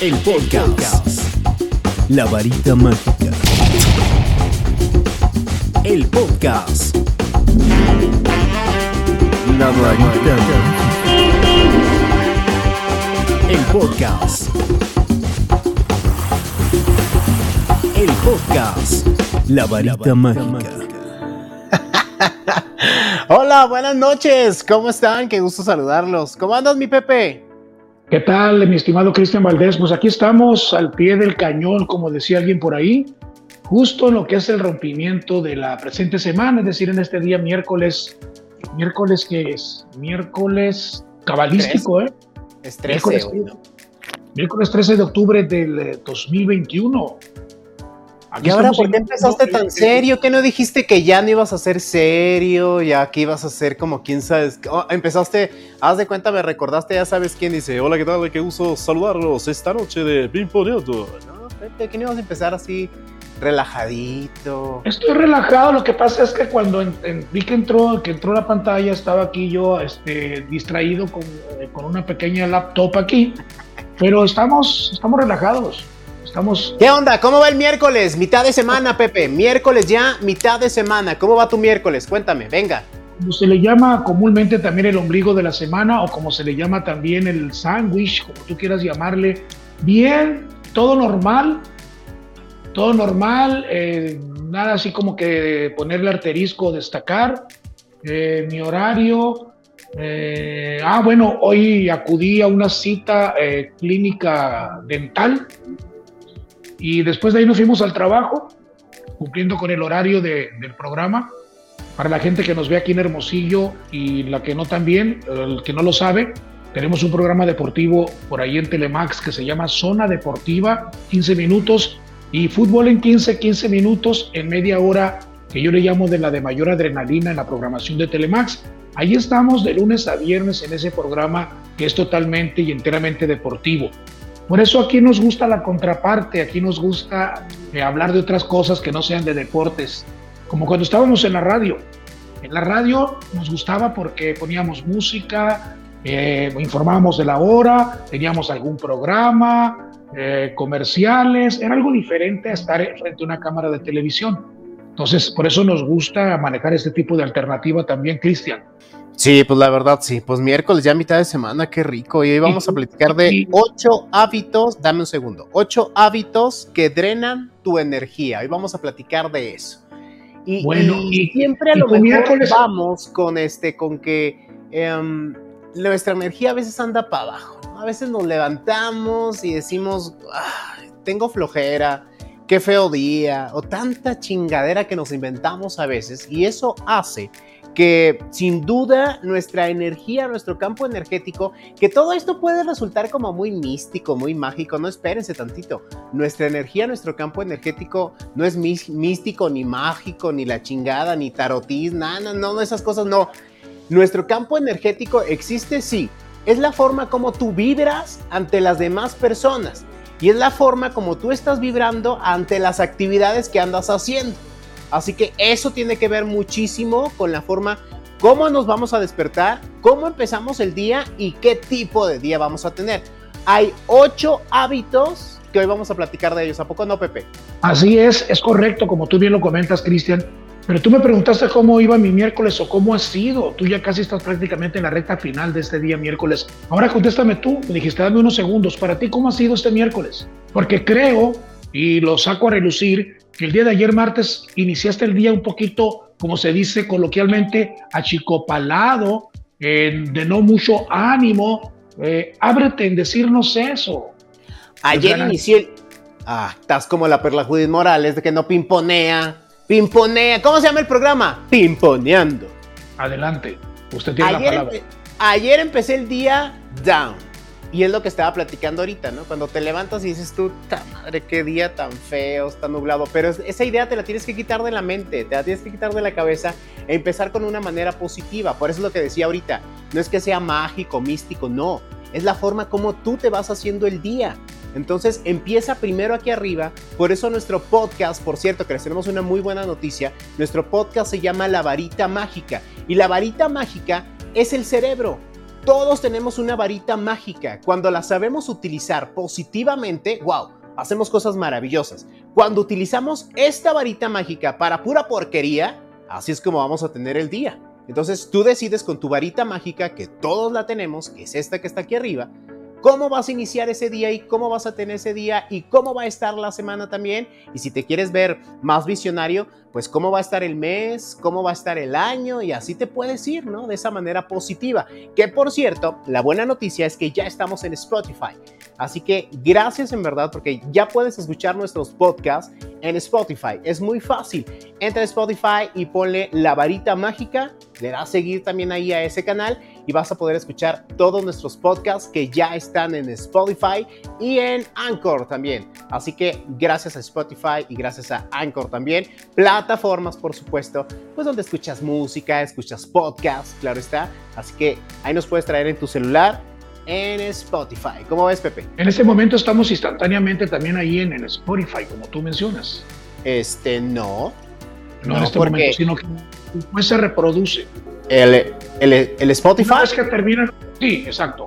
el podcast. La varita mágica. El podcast. La varita mágica. El podcast. El podcast. La varita mágica. Hola, buenas noches. ¿Cómo están? Qué gusto saludarlos. ¿Cómo andas, mi Pepe? ¿Qué tal, mi estimado Cristian Valdés? Pues aquí estamos al pie del cañón, como decía alguien por ahí, justo en lo que es el rompimiento de la presente semana, es decir, en este día miércoles, miércoles que es miércoles cabalístico, ¿eh? Es 13 Miércoles, hoy, ¿no? miércoles 13 de octubre del eh, 2021. Aquí ¿Y ahora por qué empezaste no, tan eh, serio? ¿Qué no dijiste que ya no ibas a ser serio? Ya que ibas a ser como quién sabes. Oh, empezaste, haz de cuenta, me recordaste, ya sabes quién dice: Hola, ¿qué tal? Qué gusto saludarlos esta noche de Pimponeando. No, Pepe, que no ibas a empezar así relajadito. Estoy relajado, lo que pasa es que cuando en- en- vi que entró, que entró la pantalla, estaba aquí yo este, distraído con, eh, con una pequeña laptop aquí, pero estamos, estamos relajados, ¿Qué onda? ¿Cómo va el miércoles? Mitad de semana, Pepe. Miércoles ya, mitad de semana. ¿Cómo va tu miércoles? Cuéntame, venga. como se le llama comúnmente también el ombligo de la semana o como se le llama también el sándwich, como tú quieras llamarle. Bien, todo normal, todo normal, eh, nada así como que ponerle arterisco, destacar. Eh, mi horario, eh, ah bueno, hoy acudí a una cita eh, clínica dental y después de ahí nos fuimos al trabajo, cumpliendo con el horario de- del programa. Para la gente que nos ve aquí en Hermosillo y la que no también, el que no lo sabe, tenemos un programa deportivo por ahí en Telemax que se llama Zona Deportiva, 15 minutos, y fútbol en 15, 15 minutos, en media hora, que yo le llamo de la de mayor adrenalina en la programación de Telemax. Ahí estamos de lunes a viernes en ese programa que es totalmente y enteramente deportivo. Por eso aquí nos gusta la contraparte, aquí nos gusta eh, hablar de otras cosas que no sean de deportes como cuando estábamos en la radio. En la radio nos gustaba porque poníamos música, eh, informábamos de la hora, teníamos algún programa, eh, comerciales, era algo diferente a estar frente a una cámara de televisión. Entonces, por eso nos gusta manejar este tipo de alternativa también, Cristian. Sí, pues la verdad sí. Pues miércoles ya mitad de semana, qué rico. Y hoy vamos a platicar de ocho hábitos, dame un segundo, ocho hábitos que drenan tu energía. Hoy vamos a platicar de eso. Y, Bueno, y y- siempre a y lo mejor miércoles- vamos con este, con que em, nuestra energía a veces anda para abajo. A veces nos levantamos y decimos, "Ay, tengo flojera, qué feo día, o tanta chingadera que nos inventamos a veces, y eso hace que sin duda nuestra energía, nuestro campo energético, que todo esto puede resultar como muy místico, muy mágico, no espérense tantito. Nuestra energía, nuestro campo energético no es místico, ni mágico, ni la chingada, ni tarotis, nada, no, no, esas cosas no. Nuestro campo energético existe, sí. Es la forma como tú vibras ante las demás personas y es la forma como tú estás vibrando ante las actividades que andas haciendo. Así que eso tiene que ver muchísimo con la forma cómo nos vamos a despertar, cómo empezamos el día y qué tipo de día vamos a tener. Hay ocho hábitos que hoy vamos a platicar de ellos. ¿A poco no, Pepe? Así es, es correcto, como tú bien lo comentas, Cristian. Pero tú me preguntaste cómo iba mi miércoles o cómo ha sido. Tú ya casi estás prácticamente en la recta final de este día miércoles. Ahora contéstame tú, me dijiste, dame unos segundos. Para ti, ¿cómo ha sido este miércoles? Porque creo, y lo saco a relucir, el día de ayer martes iniciaste el día un poquito, como se dice coloquialmente, achicopalado, eh, de no mucho ánimo. Eh, ábrete en decirnos eso. Ayer inicié el... Ah, estás como la Perla Judith Morales de que no pimponea. Pimponea. ¿Cómo se llama el programa? Pimponeando. Adelante, usted tiene la palabra. empe- ayer empecé el día down. Y es lo que estaba platicando ahorita, ¿no? Cuando te levantas y dices tú, ta madre, qué día tan feo, está nublado. Pero es- esa idea te la tienes que quitar de la mente, te la tienes que quitar de la cabeza e empezar con una manera positiva. Por eso es lo que decía ahorita. No es que sea mágico, místico, no. Es la forma como tú te vas haciendo el día. Entonces empieza primero aquí arriba. Por eso nuestro podcast, por cierto, que les tenemos una muy buena noticia. Nuestro podcast se llama La Varita Mágica. Y la varita mágica es el cerebro. Todos tenemos una varita mágica. Cuando la sabemos utilizar positivamente, wow, hacemos cosas maravillosas. Cuando utilizamos esta varita mágica para pura porquería, así es como vamos a tener el día. Entonces tú decides con tu varita mágica, que todos la tenemos, que es esta que está aquí arriba, cómo vas a iniciar ese día y cómo vas a tener ese día y cómo va a estar la semana también. Y si te quieres ver más visionario, pues cómo va a estar el mes, cómo va a estar el año y así te puedes ir, ¿no? De esa manera positiva. Que por cierto, la buena noticia es que ya estamos en Spotify. Así que gracias en verdad porque ya puedes escuchar nuestros podcasts en Spotify. Es muy fácil. Entra a Spotify y ponle la varita mágica. Le das a seguir también ahí a ese canal y vas a poder escuchar todos nuestros podcasts que ya están en Spotify y en Anchor también. Así que gracias a Spotify y gracias a Anchor también. Plataformas, por supuesto, pues donde escuchas música, escuchas podcasts, claro está. Así que ahí nos puedes traer en tu celular en Spotify. ¿Cómo ves, Pepe? En este momento estamos instantáneamente también ahí en el Spotify, como tú mencionas. Este, no. No, en este momento, sino que después se reproduce. ¿El, el, Spotify? es que termina. Sí, exacto.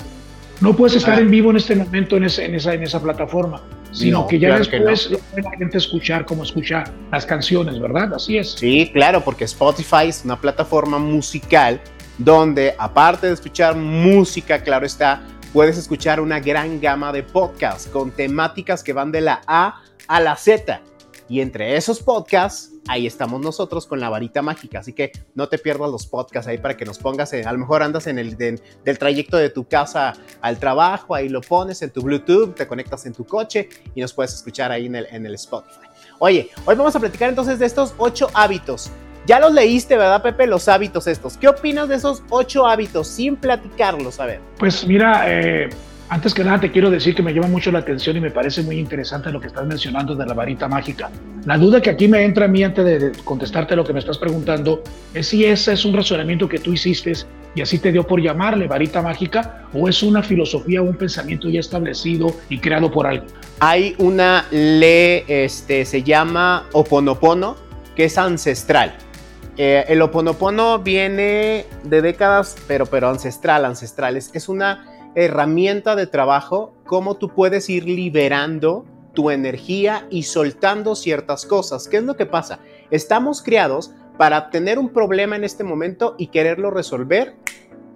No puedes estar ah. en vivo en este momento en, ese, en, esa, en esa plataforma, sino que ya después la gente escuchar como escucha las canciones, ¿verdad? Así es. Sí, claro, porque Spotify es una plataforma musical donde aparte de escuchar música, claro está, puedes escuchar una gran gama de podcasts con temáticas que van de la A a la Z. Y entre esos podcasts, ahí estamos nosotros con la varita mágica. Así que no te pierdas los podcasts ahí para que nos pongas. a lo mejor andas en el del trayecto de tu casa al trabajo, ahí lo pones en tu Bluetooth, te conectas en tu coche y nos puedes escuchar ahí en el, en el Spotify. Oye, hoy vamos a platicar entonces de estos ocho hábitos ya los leíste, ¿verdad, Pepe? Los hábitos estos. ¿Qué opinas de esos ocho hábitos sin platicarlos? A ver. Pues mira, eh, antes que nada te quiero decir que me llama mucho la atención y me parece muy interesante lo que estás mencionando de la varita mágica. La duda que aquí me entra a mí antes de contestarte lo que me estás preguntando es si ese es un razonamiento que tú hiciste y así te dio por llamarle varita mágica o es una filosofía o un pensamiento ya establecido y creado por alguien. Hay una ley, este, se llama Oponopono, que es ancestral. Eh, el oponopono viene de décadas, pero, pero ancestral, ancestrales. Es una herramienta de trabajo, cómo tú puedes ir liberando tu energía y soltando ciertas cosas. ¿Qué es lo que pasa? Estamos creados para tener un problema en este momento y quererlo resolver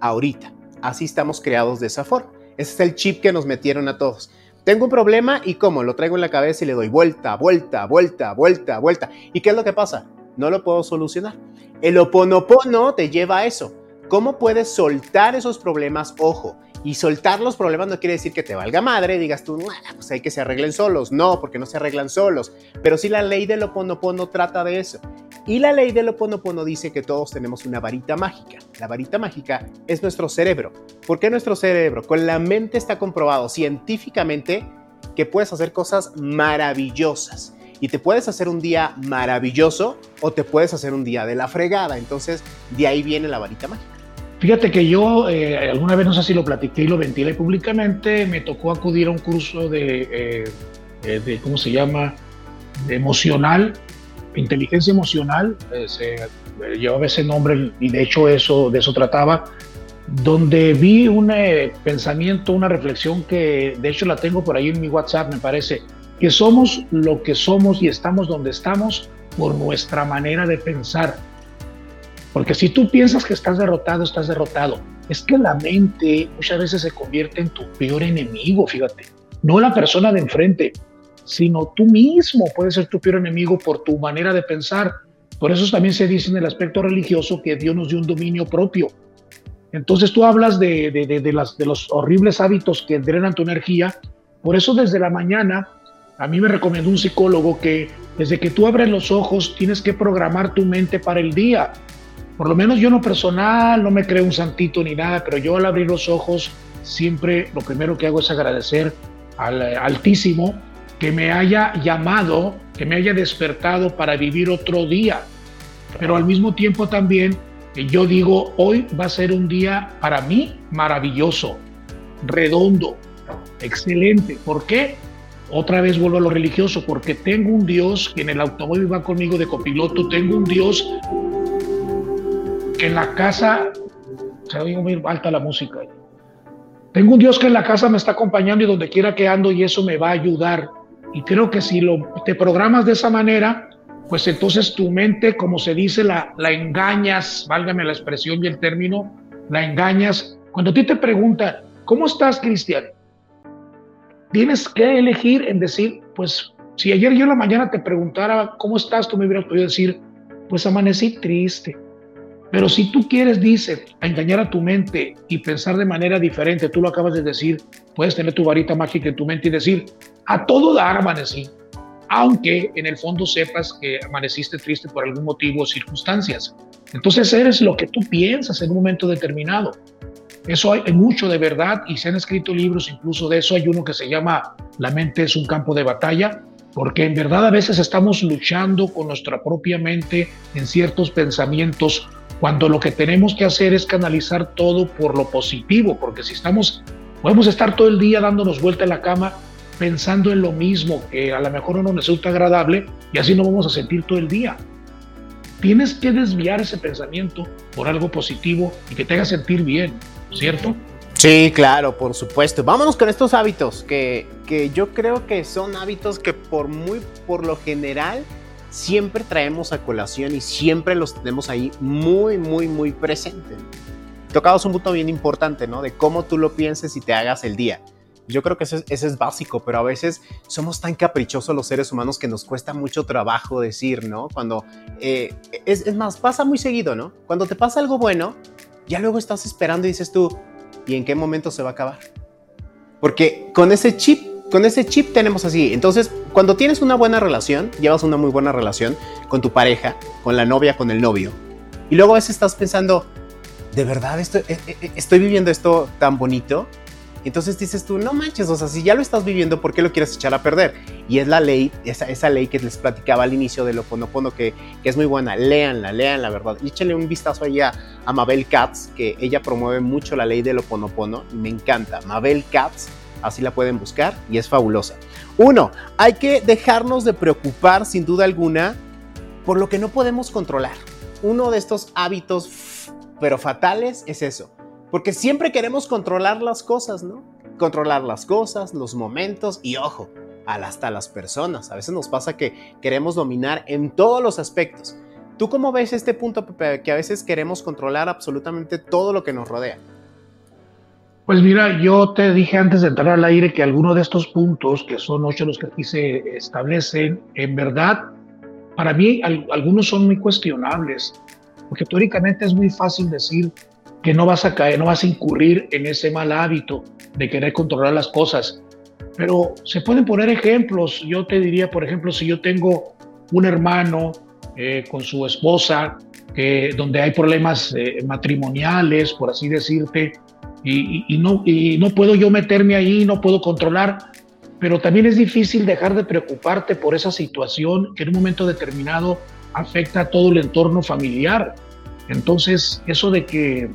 ahorita. Así estamos creados de esa forma. Ese es el chip que nos metieron a todos. Tengo un problema y cómo, lo traigo en la cabeza y le doy vuelta, vuelta, vuelta, vuelta, vuelta. ¿Y qué es lo que pasa? no lo puedo solucionar. El oponopono te lleva a eso. ¿Cómo puedes soltar esos problemas? Ojo, y soltar los problemas no quiere decir que te valga madre, digas tú, pues hay que se arreglen solos. No, porque no se arreglan solos. Pero sí la ley del oponopono trata de eso. Y la ley del oponopono dice que todos tenemos una varita mágica. La varita mágica es nuestro cerebro. ¿Por qué nuestro cerebro? Con la mente está comprobado científicamente que puedes hacer cosas maravillosas y te puedes hacer un día maravilloso o te puedes hacer un día de la fregada. Entonces, de ahí viene la varita mágica. Fíjate que yo eh, alguna vez, no sé si lo platiqué y lo ventilé públicamente, me tocó acudir a un curso de, eh, eh, de ¿cómo se llama? De emocional, inteligencia emocional, se, llevaba ese nombre y de hecho eso, de eso trataba, donde vi un pensamiento, una reflexión que de hecho la tengo por ahí en mi WhatsApp, me parece, que somos lo que somos y estamos donde estamos por nuestra manera de pensar. Porque si tú piensas que estás derrotado, estás derrotado. Es que la mente muchas veces se convierte en tu peor enemigo, fíjate. No la persona de enfrente, sino tú mismo puedes ser tu peor enemigo por tu manera de pensar. Por eso también se dice en el aspecto religioso que Dios nos dio un dominio propio. Entonces tú hablas de, de, las, de los horribles hábitos que drenan tu energía. Por eso desde la mañana a mí me recomendó un psicólogo que desde que tú abres los ojos tienes que programar tu mente para el día. Por lo menos yo no personal, no me creo un santito ni nada, pero yo al abrir los ojos siempre lo primero que hago es agradecer al Altísimo que me haya llamado, que me haya despertado para vivir otro día. Pero al mismo tiempo también yo digo, hoy va a ser un día para mí maravilloso, redondo, excelente. ¿Por qué? Otra vez vuelvo a lo religioso, porque tengo un Dios que en el automóvil va conmigo de copiloto, tengo un Dios que en la casa se oye muy alta la música. tengo un Dios que en la casa me está acompañando y donde quiera que ando y eso me va a ayudar. Y creo que si lo, te programas de esa manera, pues entonces tu mente, como se dice, la, la engañas, válgame la expresión y el término, la engañas. Cuando a ti te preguntan, ¿cómo estás, Cristian? Tienes que elegir en decir, pues si ayer yo en la mañana te preguntara, ¿cómo estás? Tú me hubieras podido decir, pues amanecí triste. Pero si tú quieres, dice, engañar a tu mente y pensar de manera diferente, tú lo acabas de decir, puedes tener tu varita mágica en tu mente y decir, a todo dar amanecí, aunque en el fondo sepas que amaneciste triste por algún motivo o circunstancias. Entonces eres lo que tú piensas en un momento determinado. Eso hay, mucho de verdad y se han escrito libros incluso de eso. Hay uno que se llama La mente es un campo de batalla, porque en verdad a veces estamos luchando con nuestra propia mente en ciertos pensamientos cuando lo que tenemos que hacer es canalizar todo por lo positivo, porque si estamos, podemos estar todo el día dándonos vuelta en la cama pensando en lo mismo, que a lo mejor no nos resulta agradable y así no vamos a sentir todo el día. Tienes que desviar ese pensamiento por algo positivo y que te haga sentir bien, ¿cierto? Sí, claro, por supuesto. Vámonos con estos hábitos que, que yo creo que son hábitos que por muy, por lo general, siempre traemos a colación y siempre los tenemos ahí muy, muy, muy presentes. Tocamos un punto bien importante, ¿no? De cómo tú lo pienses y te hagas el día. Yo creo que ese, es básico, pero a veces somos tan caprichosos los seres humanos que nos cuesta mucho trabajo decir, ¿no? Cuando, eh, es, es, más, pasa muy seguido, ¿no? Cuando te pasa algo bueno, ya luego estás esperando y dices tú, ¿y en qué momento se va a acabar? Porque con ese chip con ese chip tenemos así. Entonces, cuando tienes una buena relación, llevas una muy buena relación con tu pareja, con la novia, con el novio, y luego a veces estás pensando, ¿de verdad estoy, eh, eh, eh, estoy viviendo esto tan bonito? Entonces dices tú, no manches, o sea, si ya lo estás viviendo, ¿por qué lo quieres echar a perder? Y es la ley, esa, esa ley que les platicaba al inicio de lo Oponopono, que, que es muy buena. Léanla, lean la verdad. Y échenle un vistazo ahí a, Mabel Katz, que ella promueve mucho la ley del Oponopono y me encanta. Mabel Katz Así la pueden buscar y es fabulosa. Uno, hay que dejarnos de preocupar sin duda alguna por lo que no podemos controlar. Uno de estos hábitos, pero fatales, es eso. Porque siempre queremos controlar las cosas, ¿no? Controlar las cosas, los momentos y ojo, hasta las personas. A veces nos pasa que queremos dominar en todos los aspectos. ¿Tú cómo ves este punto, Pepe, que a veces queremos controlar absolutamente todo lo que nos rodea? Pues mira, yo te dije antes de entrar al aire que algunos de estos puntos, que son ocho los que aquí se establecen, en verdad, para mí algunos son muy cuestionables, porque teóricamente es muy fácil decir que no vas a caer, no vas a incurrir en ese mal hábito de querer controlar las cosas. Pero se pueden poner ejemplos. Yo te diría, por ejemplo, si yo tengo un hermano eh, con su esposa, donde hay problemas eh, matrimoniales, por así decirte, y, no, y no puedo yo meterme ahí, no puedo controlar, pero también es difícil dejar de preocuparte por esa situación que en un momento determinado afecta a todo el entorno familiar. Entonces, eso de que,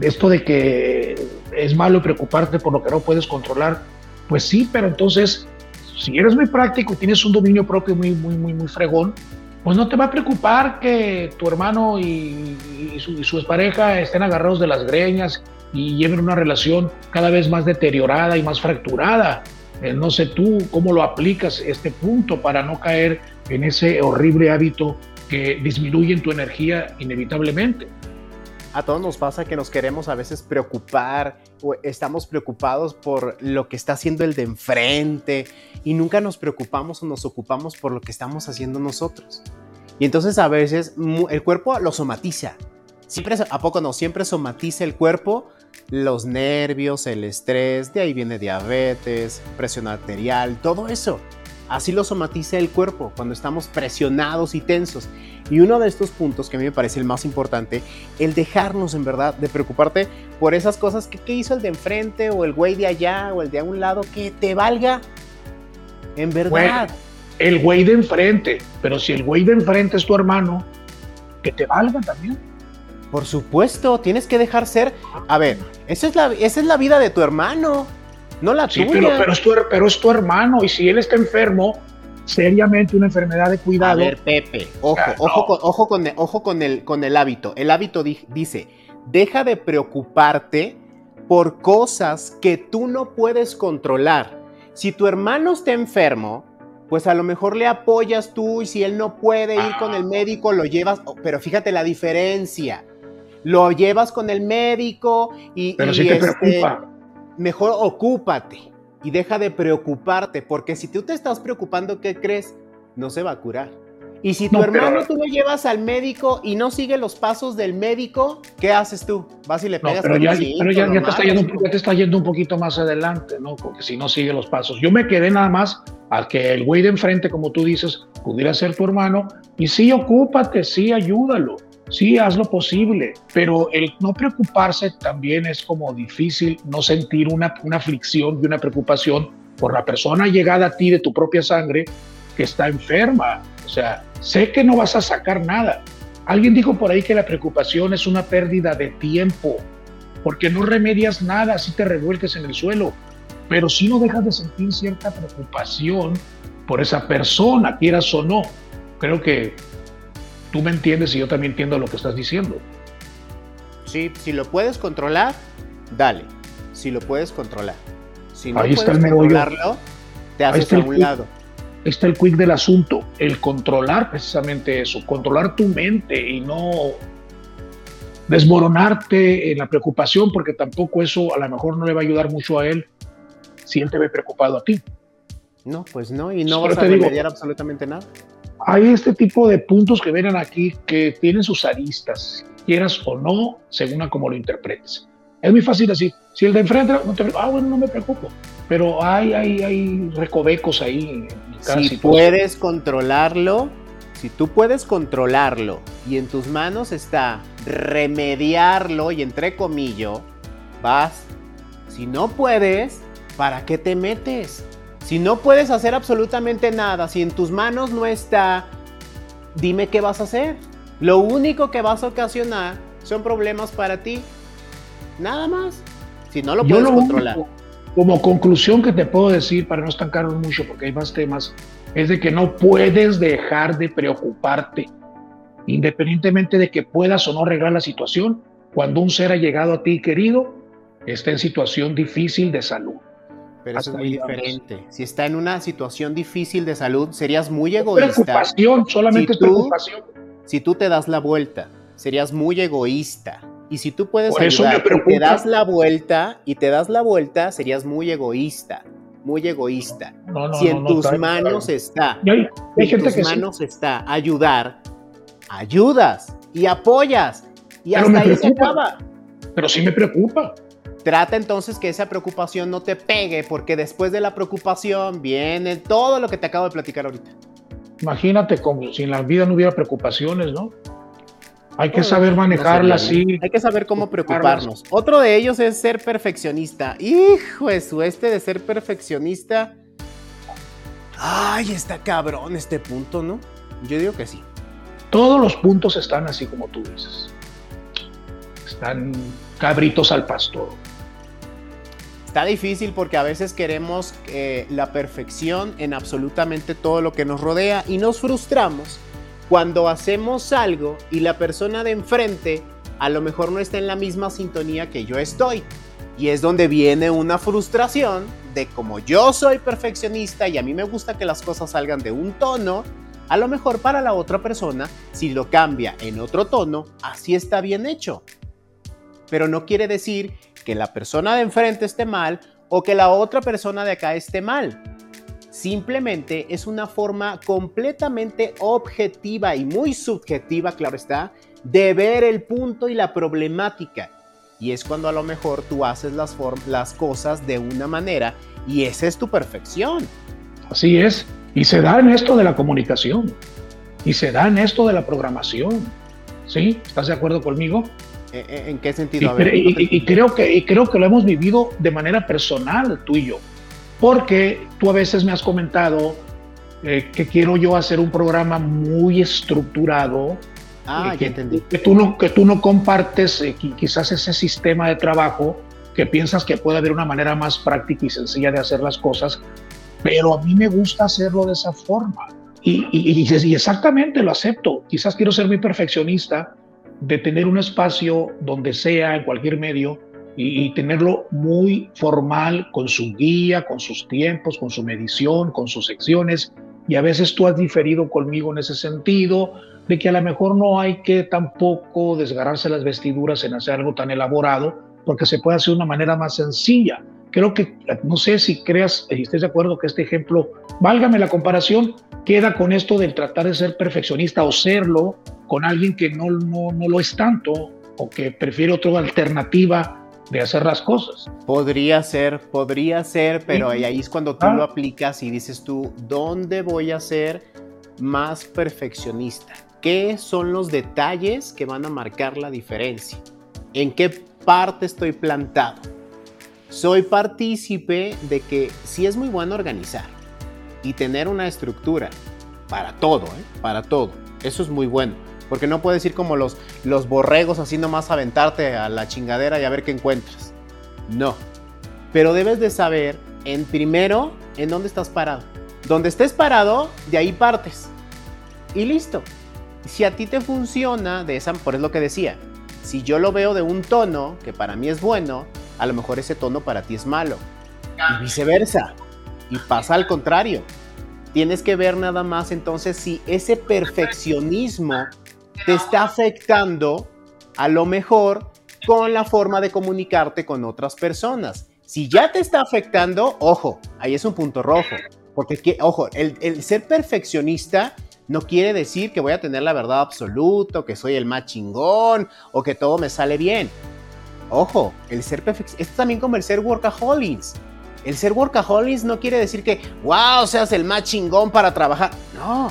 esto de que es malo preocuparte por lo que no puedes controlar, pues sí, pero entonces, si eres muy práctico y tienes un dominio propio muy, muy, muy, muy fregón, pues no te va a preocupar que tu hermano y, su, y su pareja estén agarrados de las greñas y lleven una relación cada vez más deteriorada y más fracturada. Eh, no sé tú cómo lo aplicas este punto para no caer en ese horrible hábito que disminuye tu energía inevitablemente. A todos nos pasa que nos queremos a veces preocupar o estamos preocupados por lo que está haciendo el de enfrente y nunca nos preocupamos o nos ocupamos por lo que estamos haciendo nosotros. Y entonces a veces el cuerpo lo somatiza. Siempre, ¿A poco no? Siempre somatiza el cuerpo los nervios, el estrés, de ahí viene diabetes, presión arterial, todo eso. Así lo somatiza el cuerpo cuando estamos presionados y tensos. Y uno de estos puntos que a mí me parece el más importante, el dejarnos en verdad de preocuparte por esas cosas que, hizo el de enfrente o el güey de allá o el de a un lado, que te valga. En verdad. el güey de enfrente, pero si el güey de enfrente es tu hermano, que te valga también. Por supuesto, tienes que dejar ser. A ver, esa es la, esa es la vida de tu hermano, no la tuya. Pero, pero, es tu, pero es tu hermano, y si él está enfermo, seriamente una enfermedad de cuidado. A ver, Pepe, ojo, ojo, con, ojo, con, el, con, el, con el hábito. El hábito dice: deja de preocuparte por cosas que tú no puedes controlar. Si tu hermano está enfermo, pues a lo mejor le apoyas tú y si él no puede ir con el ah. médico, lo llevas, pero fíjate la diferencia. Lo llevas con el médico y... Pero si te este, preocupa. Mejor ocúpate y deja de preocuparte, porque si tú te estás preocupando, ¿qué crees? No se va a curar. Y si tu hermano tú lo llevas al médico y no sigue los pasos del médico, ¿qué haces tú? Vas y le pegas. pero ya, pero ya, te está yendo, ya, te está yendo, un poquito más adelante, ¿no? Porque si no sigue los pasos. Yo me quedé nada más al que el güey de enfrente, como tú dices, pudiera ser tu hermano. Y sí, ocúpate, sí, ayúdalo. Sí, haz lo posible, pero el no preocuparse también es como difícil no sentir una, una aflicción y una preocupación por la persona llegada a ti de tu propia sangre que está enferma. O sea, sé que no vas a sacar nada. Alguien dijo por ahí que la preocupación es una pérdida de tiempo, porque no remedias nada si te revuelques en el suelo, pero si no dejas de sentir cierta preocupación por esa persona, quieras o no. Creo que tú me entiendes y yo también entiendo lo que estás diciendo. Sí, si lo puedes controlar, dale. Si lo puedes controlar. Si no ahí puedes está el controlarlo, te haces a un lado está el quick del asunto, el controlar precisamente eso, controlar tu mente y no desmoronarte en la preocupación, porque tampoco eso a lo mejor no le va a ayudar mucho a él si él te ve preocupado a ti. No, pues no, y no vas a remediar absolutamente nada. Hay este tipo de puntos que vienen aquí que tienen sus aristas, quieras o no, según a cómo lo interpretes. Es muy fácil decir, si el de enfrente, no te, ah, bueno, no me preocupo, pero hay, hay, hay recovecos ahí si puedes controlarlo, si tú puedes controlarlo y en tus manos está remediarlo y entre comillas, vas. Si no puedes, ¿para qué te metes? Si no puedes hacer absolutamente nada, si en tus manos no está, dime qué vas a hacer. Lo único que vas a ocasionar son problemas para ti. Nada más. Si no lo puedes controlar como conclusión que te puedo decir, para no estancarnos mucho, porque hay más temas, es de que no puedes dejar de preocuparte, independientemente de que puedas o no arreglar la situación, cuando un ser ha llegado a ti querido, está en situación difícil de salud. Pero eso es muy diferente. Si está en una situación difícil de salud, serías muy egoísta. Preocupación, solamente es preocupación. Si tú te das la vuelta, serías muy egoísta y si tú puedes ayudar, te das la vuelta y te das la vuelta, serías muy egoísta, muy egoísta. si en tus manos está, en tus manos está ayudar, ayudas y apoyas y hasta ahí se acaba. Pero sí me preocupa. Trata entonces que esa preocupación no te pegue, porque después de la preocupación viene todo lo que te acabo de platicar ahorita. Imagínate como si en la vida no hubiera preocupaciones, ¿no? Hay que saber manejarla así. Hay que saber cómo preocuparnos. Otro de ellos es ser perfeccionista. Hijo de su este de ser perfeccionista. Ay, está cabrón este punto, ¿no? Yo digo que sí. Todos los puntos están así como tú dices. Están cabritos al pastor. Está difícil porque a veces queremos eh, la perfección en absolutamente todo lo que nos rodea y nos frustramos cuando hacemos algo y la persona de enfrente a lo mejor no está en la misma sintonía que yo estoy. Y es donde viene una frustración de como yo soy perfeccionista y a mí me gusta que las cosas salgan de un tono, a lo mejor para la otra persona, si lo cambia en otro tono, así está bien hecho. Pero no quiere decir que la persona de enfrente esté mal o que la otra persona de acá esté mal. Simplemente es una forma completamente objetiva y muy subjetiva, claro está, de ver el punto y la problemática. Y es cuando a lo mejor tú haces las, cosas de una manera y esa es tu perfección. Así es. Y se da en esto de la comunicación. Y se da en esto de la programación. ¿Sí? ¿Estás de acuerdo conmigo? ¿En, qué sentido? y, creo que, y creo que lo hemos vivido de manera personal, tú y yo porque tú a veces me has comentado eh, que quiero yo hacer un programa muy estructurado. Ah, que, entendí. Que tú no, que tú no compartes eh, quizás ese sistema de trabajo, que piensas que puede haber una manera más práctica y sencilla de hacer las cosas, pero a mí me gusta hacerlo de esa forma. Y, y, y, exactamente lo acepto. Quizás quiero ser muy perfeccionista de tener un espacio donde sea, en cualquier medio, y, tenerlo muy formal con su guía, con sus tiempos, con su medición, con sus secciones. Y a veces tú has diferido conmigo en ese sentido, de que a lo mejor no hay que tampoco desgarrarse las vestiduras en hacer algo tan elaborado, porque se puede hacer de una manera más sencilla. Creo que, no sé si creas y estés de acuerdo que este ejemplo, válgame la comparación, queda con esto del tratar de ser perfeccionista o serlo con alguien que no, no, no lo es tanto o que prefiere otra alternativa de hacer las cosas. Podría ser, podría ser, pero ahí es cuando tú lo aplicas y dices tú, ¿dónde voy a ser más perfeccionista? ¿Qué son los detalles que van a marcar la diferencia? ¿En qué parte estoy plantado? Soy partícipe de que sí es muy bueno organizar y tener una estructura para todo, ¿eh? para todo. Eso es muy bueno porque no puedes ir como los, los borregos así nomás aventarte a la chingadera y a ver qué encuentras. No. Pero debes de saber, en primero, en dónde estás parado. Donde estés parado, de ahí partes. Y listo. Si a ti te funciona, de esa, por es lo que decía, si yo lo veo de un tono que para mí es bueno, a lo mejor ese tono para ti es malo. Y viceversa. Y pasa al contrario. Tienes que ver nada más entonces si ese perfeccionismo te está afectando a lo mejor con la forma de comunicarte con otras personas. Si ya te está afectando, ojo, ahí es un punto rojo. Porque, ojo, el, ser perfeccionista no quiere decir que voy a tener la verdad absoluta, que soy el más chingón, o que todo me sale bien. Ojo, el ser perfeccionista es también como el ser workaholics. El ser workaholics no quiere decir que, wow, seas el más chingón para trabajar. No,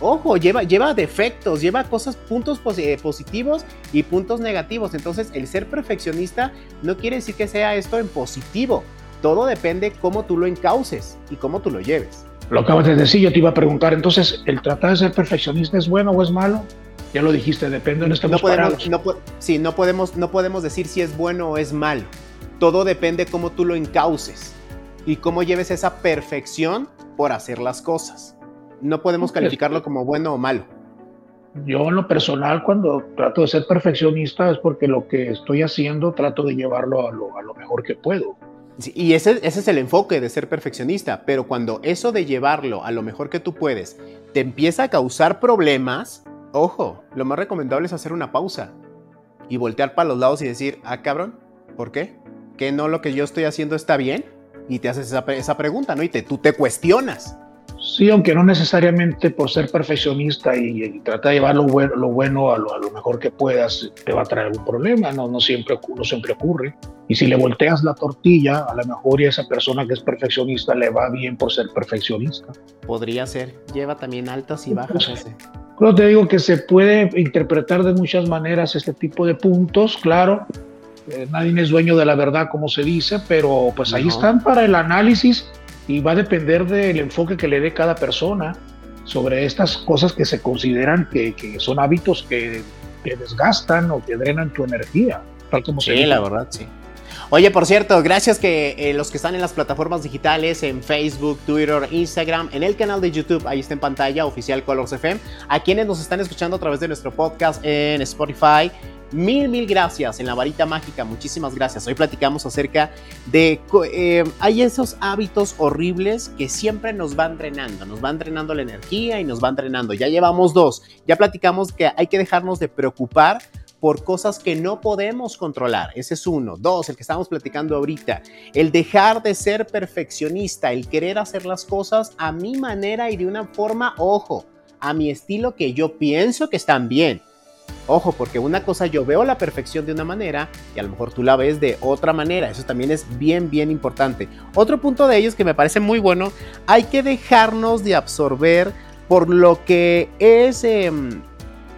ojo, lleva, lleva defectos, lleva cosas, puntos eh, positivos y puntos negativos. Entonces, el ser perfeccionista no quiere decir que sea esto en positivo. Todo depende cómo tú lo encauces y cómo tú lo lleves. Lo acabas de decir, yo te iba a preguntar, entonces, ¿el tratar de ser perfeccionista es bueno o es malo? Ya lo dijiste, depende de no podemos, no, Sí, no podemos, no podemos decir si es bueno o es malo. Todo depende cómo tú lo encauces y cómo lleves esa perfección por hacer las cosas no podemos calificarlo como bueno o malo. Yo en lo personal cuando trato de ser perfeccionista es porque lo que estoy haciendo trato de llevarlo a lo, mejor que puedo. y ese, ese, es el enfoque de ser perfeccionista, pero cuando eso de llevarlo a lo mejor que tú puedes te empieza a causar problemas, ojo, lo más recomendable es hacer una pausa y voltear para los lados y decir, ah cabrón, ¿por qué? ¿Que no lo que yo estoy haciendo está bien? Y te haces esa, esa pregunta, ¿no? Y te, tú te cuestionas. Sí, aunque no necesariamente por ser perfeccionista y, tratar de llevar lo bueno, lo bueno a, lo, mejor que puedas, te va a traer algún problema, no, no, siempre, no siempre ocurre. Y si le volteas la tortilla, a lo mejor y a esa persona que es perfeccionista le va bien por ser perfeccionista. Podría ser, lleva también altas y bajas ese. Pero te digo que se puede interpretar de muchas maneras este tipo de puntos, claro. Eh, nadie es dueño de la verdad, como se dice, pero pues ahí están para el análisis y va a depender del enfoque que le dé cada persona sobre estas cosas que se consideran que, que son hábitos que, que, desgastan o que drenan tu energía, tal como sí, la verdad, sí. Oye, por cierto, gracias que eh, los que están en las plataformas digitales, en Facebook, Twitter, Instagram, en el canal de YouTube, ahí está en pantalla, oficial Colors FM, a quienes nos están escuchando a través de nuestro podcast en Spotify, Mil, mil gracias en la varita mágica, muchísimas gracias. Hoy platicamos acerca de, eh, hay esos hábitos horribles que siempre nos van drenando, nos van drenando la energía y nos van drenando. Ya llevamos dos, ya platicamos que hay que dejarnos de preocupar por cosas que no podemos controlar. Ese es uno. Dos, el que estamos platicando ahorita, el dejar de ser perfeccionista, el querer hacer las cosas a mi manera y de una forma, ojo, a mi estilo que yo pienso que están bien Ojo, porque una cosa yo veo la perfección de una manera y a lo mejor tú la ves de otra manera. Eso también es bien, bien importante. Otro punto de ellos que me parece muy bueno, hay que dejarnos de absorber por lo que es, em,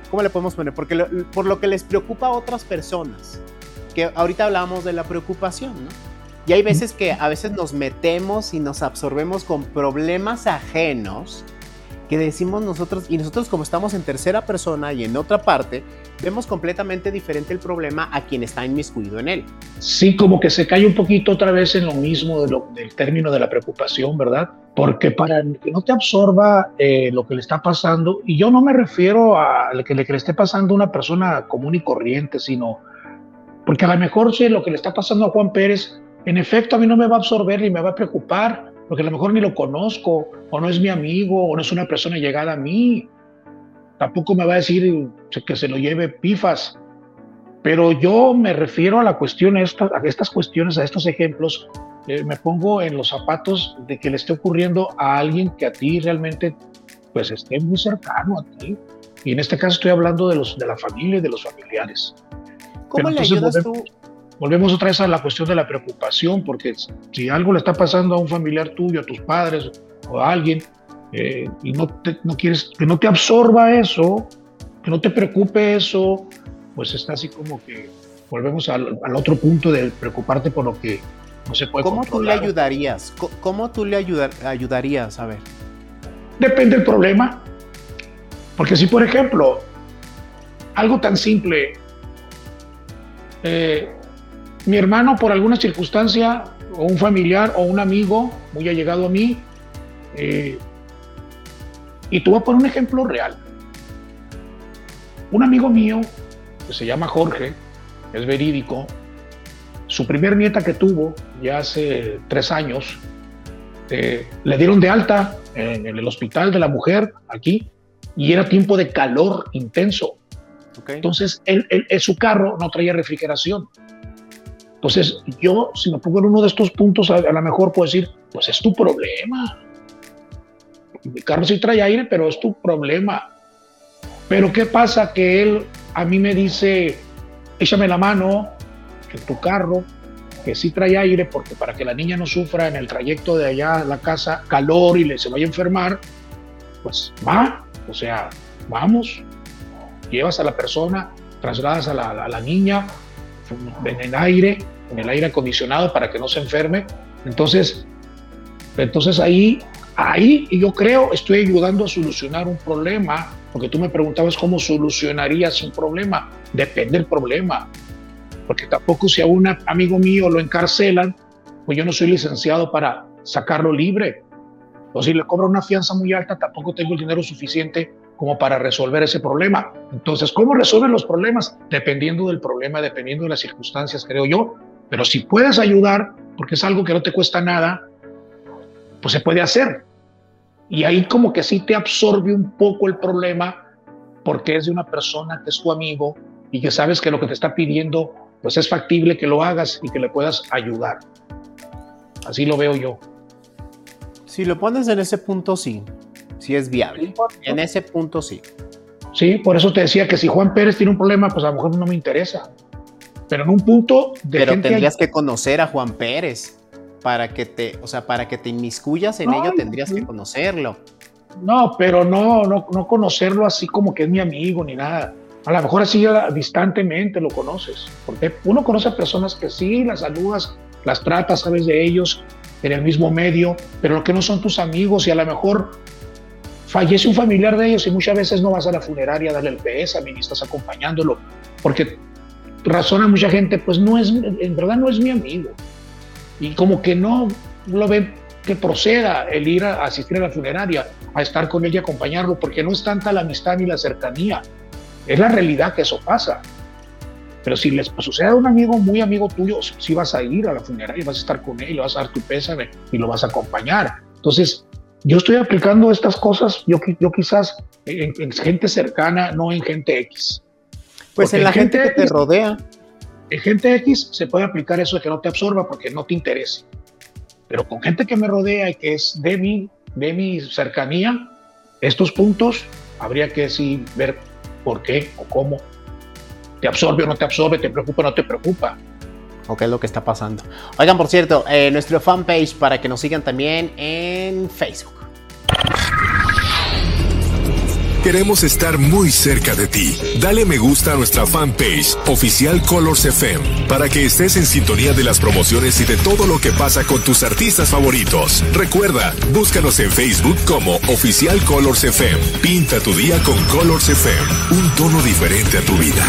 ¿cómo le podemos poner? Porque por lo que les preocupa a otras personas. Que ahorita hablábamos de la preocupación, ¿no? Y hay veces que a veces nos metemos y nos absorbemos con problemas ajenos que decimos nosotros, y nosotros como estamos en tercera persona y en otra parte, vemos completamente diferente el problema a quien está inmiscuido en él. Sí, como que se cae un poquito otra vez en lo mismo del término de la preocupación, ¿verdad? Porque para que no te absorba eh, lo que le está pasando, y yo no me refiero a que le, que le esté pasando a una persona común y corriente, sino Porque a lo mejor si lo que le está pasando a Juan Pérez, en efecto a mí no me va a absorber ni me va a preocupar, porque a lo mejor ni lo conozco, o no es mi amigo, o no es una persona llegada a mí. Tampoco me va a decir que se lo lleve pifas. Pero yo me refiero a la cuestión, a estas, a estas cuestiones, a estos ejemplos, eh, me pongo en los zapatos de que le esté ocurriendo a alguien que a ti realmente pues esté muy cercano a ti. Y en este caso estoy hablando de, los, de la familia y de los familiares. ¿Cómo le ayudas volvemos, tú? Volvemos otra vez a la cuestión de la preocupación, porque si algo le está pasando a un familiar tuyo, a tus padres o a alguien, eh, y no, no quieres que no te absorba eso, que no te preocupe eso, pues está así como que volvemos al, al otro punto de preocuparte por lo que no se puede ¿Cómo tú le ayudarías? ¿Cómo tú le ayudar, ayudarías? A ver. Depende del problema. Porque si, por ejemplo, algo tan simple, eh, mi hermano por alguna circunstancia, o un familiar, o un amigo muy allegado a mí, eh, y tú vas a poner un ejemplo real. Un amigo mío, que se llama Jorge, es verídico, su primer nieta que tuvo, ya hace tres años, eh, le dieron de alta en, el hospital de la mujer aquí y era tiempo de calor intenso. Entonces, él, en su carro no traía refrigeración. Entonces, yo, si me pongo en uno de estos puntos, a, lo mejor puedo decir, pues es tu problema. Mi carro sí trae aire, pero es tu problema. Pero ¿qué pasa? Que él a mí me dice, échame la mano, que tu carro, que sí trae aire, porque para que la niña no sufra en el trayecto de allá a la casa calor y le se vaya a enfermar, pues va, o sea, vamos, llevas a la persona, trasladas a la, niña en el aire, en el aire acondicionado para que no se enferme. Entonces, entonces ahí, ahí yo creo estoy ayudando a solucionar un problema, porque tú me preguntabas cómo solucionarías un problema. Depende del problema porque tampoco si a un amigo mío lo encarcelan, pues yo no soy licenciado para sacarlo libre. O si le cobro una fianza muy alta, tampoco tengo el dinero suficiente como para resolver ese problema. Entonces, ¿cómo resuelven los problemas? Dependiendo del problema, dependiendo de las circunstancias, creo yo. Pero si puedes ayudar, porque es algo que no te cuesta nada, pues se puede hacer. Y ahí como que sí te absorbe un poco el problema porque es de una persona que es tu amigo y que sabes que lo que te está pidiendo pues es factible que lo hagas y que le puedas ayudar. Así lo veo yo. Si lo pones en ese punto, sí. Sí es viable. En ese punto, sí. Sí, por eso te decía que si Juan Pérez tiene un problema, pues a lo mejor no me interesa. Pero en un punto de Pero tendrías que conocer a Juan Pérez para que te, o sea, para que te inmiscuyas en ello tendrías que conocerlo. No, pero no, no, no conocerlo así como que es mi amigo ni nada a lo mejor así distantemente lo conoces, porque uno conoce a personas que sí, las saludas, las tratas, sabes de ellos en el mismo medio, pero lo que no son tus amigos y a lo mejor fallece un familiar de ellos y muchas veces no vas a la funeraria a darle el pésame ni estás acompañándolo, porque razona mucha gente, pues no es, en verdad no es mi amigo. Y como que no lo ven que proceda el ir a asistir a la funeraria, a estar con él y acompañarlo, porque no es tanta la amistad ni la cercanía, es la realidad que eso pasa. Pero si les sucede a un amigo muy amigo tuyo, si vas a ir a la funeraria, vas a estar con él, vas a dar tu pésame y lo vas a acompañar. Entonces, yo estoy aplicando estas cosas, yo, yo quizás en, gente cercana, no en gente X. Pues en la gente, que te rodea. En gente X se puede aplicar eso de que no te absorba porque no te interese. Pero con gente que me rodea y que es de mi, de mi cercanía, estos puntos habría que sí ver por qué o cómo. ¿Te absorbe o no te absorbe? ¿Te preocupa o no te preocupa? o qué es lo que está pasando. Oigan, por cierto, eh, nuestro fanpage para que nos sigan también en Facebook. Queremos estar muy cerca de ti. Dale me gusta a nuestra fanpage oficial Colors FM para que estés en sintonía de las promociones y de todo lo que pasa con tus artistas favoritos. Recuerda, búscanos en Facebook como oficial Colors FM. Pinta tu día con Colors FM, un tono diferente a tu vida.